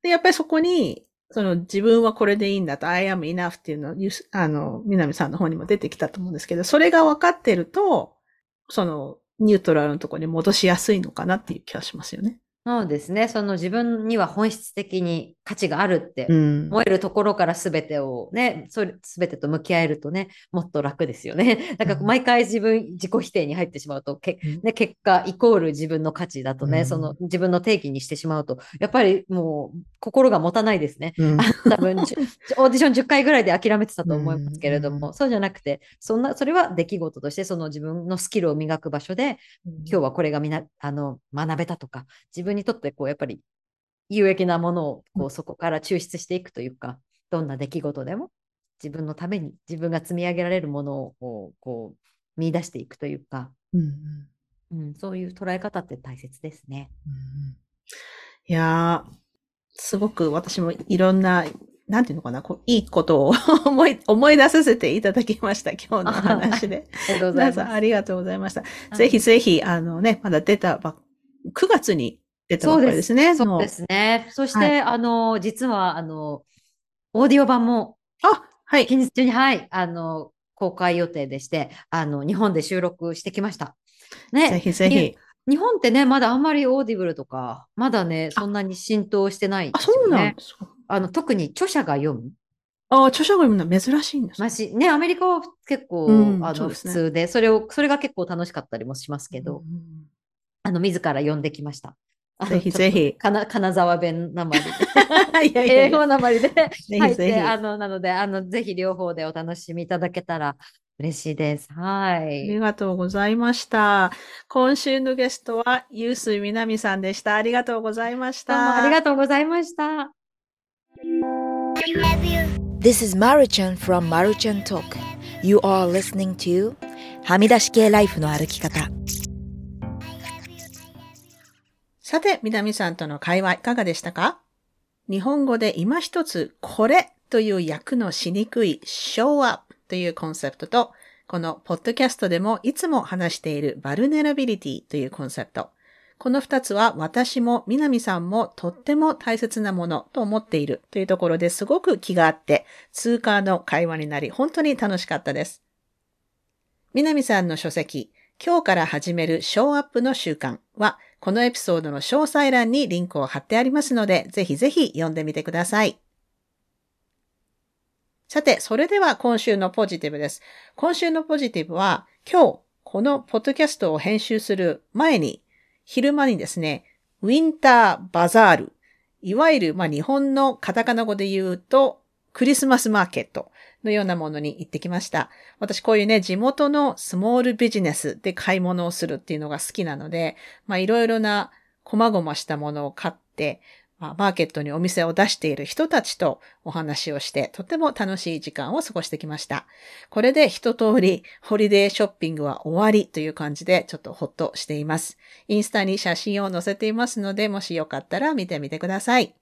で、やっぱりそこに、その自分はこれでいいんだと、I am enough っていうのをゆす、あの、南さんの方にも出てきたと思うんですけど、それが分かってると、その、ニュートラルのところに戻しやすいのかなっていう気はしますよね。そうですね。その自分には本質的に価値があるってうん。思えるところから全てをね、それ全てと向き合えるとね、もっと楽ですよね。だからうん毎回自分、自己否定に入ってしまうと、けうんね、結果イコール自分の価値だとね、うんその自分の定義にしてしまうと、やっぱりもう心が持たないですね。うん 多分オーディション10回ぐらいで諦めてたと思いますけれども、うんそうじゃなくて、そんな、それは出来事として、その自分のスキルを磨く場所で、今日はこれがみなあの学べたとか、自分にとってこうやっぱり有益なものをこうそこから抽出していくというか、どんな出来事でも自分のために自分が積み上げられるものをこう見出していくというか、うんうんうん、そういう捉え方って大切ですね。うんいやー、すごく私もいろんな、なんていうのかな、こういいことを 思い、思い出させていただきました、今日のお話で。ありがとうござい皆さんます。ありがとうございました。はいぜひぜひ、あのね、まだ出たばっ、9月に出たばっかりですね。そうですね。そして、はいあの、実は、あの、オーディオ版もあ、はい。近日中に、はい、あの、公開予定でして、あの、日本で収録してきました。ね。ぜひぜひ。日本ってね、まだあんまりオーディブルとか、まだね、そんなに浸透してないあ、ですよそうなんね。ですか。あの、特に著者が読む。あ、著者が読むのは珍しいんですかまし、ね、アメリカは結構、うんあの、ね普通で、それを、それが結構楽しかったりもしますけど、うんあの、自ら読んできました。ぜひぜひかな金沢弁なまりで。いやいや英語なまりでひ入っぜひて、あの、なので、あの、ぜひ両方でお楽しみいただけたら嬉しいです。はありい。がとうございました。今週のゲストは、ゆうすいみなみさんでした。ありがとうございました。どうもありがとうございました。This is Maruchan from Maruchan Talk. You are listening to はみ出し系ライフの歩き方。さて、みなみさんとの会話いかがでしたか？日本語で今一つこれという訳のしにくい show up というコンセプトとこのポッドキャストでもいつも話しているバルネラビリティというコンセプト。この二つは私も南さんもとっても大切なものと思っているというところですごく気があって、通過の会話になり、本当に楽しかったです。南さんの書籍、今日から始めるショーアップの習慣は、このエピソードの詳細欄にリンクを貼ってありますので、ぜひぜひ読んでみてください。さて、それでは今週のポジティブです。今週のポジティブは、今日、このポッドキャストを編集する前に昼間にですね、ウィンターバザール。いわゆる、まあ、日本のカタカナ語で言うと、クリスマスマーケットのようなものに行ってきました。私こういうね、地元のスモールビジネスで買い物をするっていうのが好きなので、まあいろいろな細々したものを買って、まあ、マーケットにお店を出している人たちとお話をして、とても楽しい時間を過ごしてきました。これで一通りホリデーショッピングは終わりという感じでちょっとほっとしています。インスタに写真を載せていますので、もしよかったら見てみてください。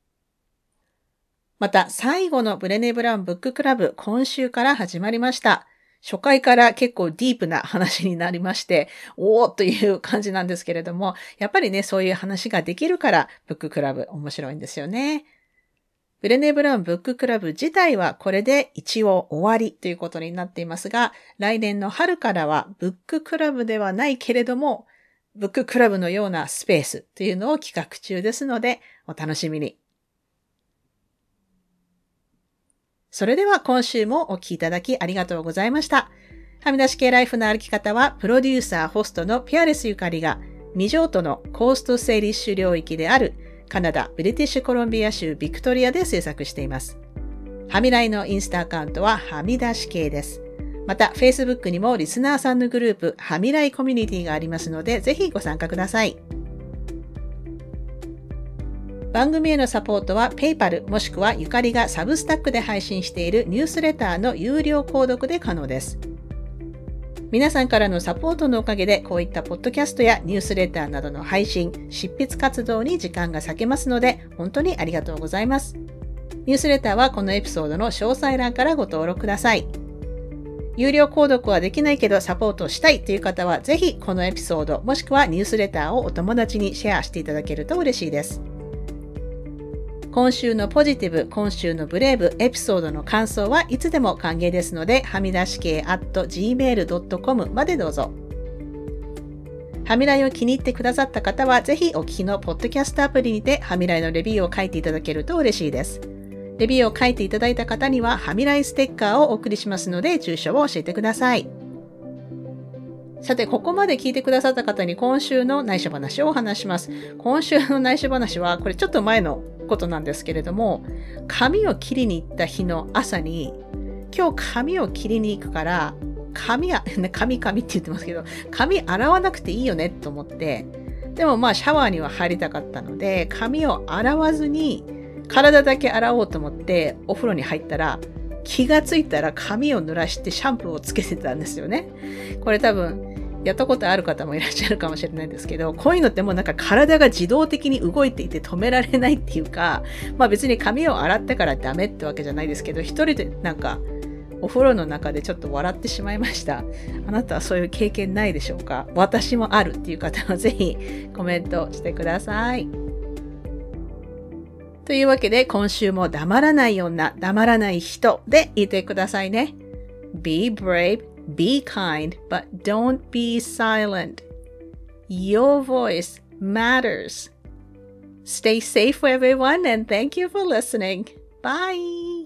また、最後のブレネブラウンブッククラブ、今週から始まりました。初回から結構ディープな話になりまして、おーという感じなんですけれども、やっぱりね、そういう話ができるから、ブッククラブ面白いんですよね。ブレネ・ブラウンブッククラブ自体はこれで一応終わりということになっていますが、来年の春からはブッククラブではないけれども、ブッククラブのようなスペースというのを企画中ですので、お楽しみに。それでは今週もお聴きいただきありがとうございました。はみ出し系ライフの歩き方は、プロデューサー、ホストのピアレスゆかりが、未譲渡のコーストセーリッシュ領域であるカナダ・ブリティッシュコロンビア州ビクトリアで制作しています。はみらいのインスタアカウントははみ出し系です。また、Facebook にもリスナーさんのグループ、はみらいコミュニティがありますので、ぜひご参加ください。番組へのサポートは PayPal もしくはゆかりがサブスタックで配信しているニュースレターの有料購読で可能です。皆さんからのサポートのおかげでこういったポッドキャストやニュースレターなどの配信、執筆活動に時間が割けますので本当にありがとうございます。ニュースレターはこのエピソードの詳細欄からご登録ください。有料購読はできないけどサポートしたいという方はぜひこのエピソードもしくはニュースレターをお友達にシェアしていただけると嬉しいです。今週のポジティブ、今週のブレイブ、エピソードの感想はいつでも歓迎ですので、はみ出し系 at gmail.com までどうぞ。はみらいを気に入ってくださった方は、ぜひお聞きのポッドキャストアプリにて、はみらいのレビューを書いていただけると嬉しいです。レビューを書いていただいた方には、はみらいステッカーをお送りしますので、住所を教えてください。さて、ここまで聞いてくださった方に今週の内緒話をお話します。今週の内緒話は、これちょっと前のことなんですけれども、髪を切りに行った日の朝に、今日髪を切りに行くから、髪や、髪髪って言ってますけど、髪洗わなくていいよねと思って、でもまあシャワーには入りたかったので、髪を洗わずに体だけ洗おうと思ってお風呂に入ったら、気がついたら髪を濡らしてシャンプーをつけてたんですよね。これ多分やったことある方もいらっしゃるかもしれないですけど、こういうのってもうなんか体が自動的に動いていて止められないっていうか、まあ別に髪を洗ったからダメってわけじゃないですけど、一人でなんかお風呂の中でちょっと笑ってしまいました。あなたはそういう経験ないでしょうか？私もあるっていう方はぜひコメントしてください。というわけで今週も黙らない女、黙らない人でいてくださいね。Be brave Be kind, but don't be silent. Your voice matters. Stay safe, everyone, and thank you for listening. Bye.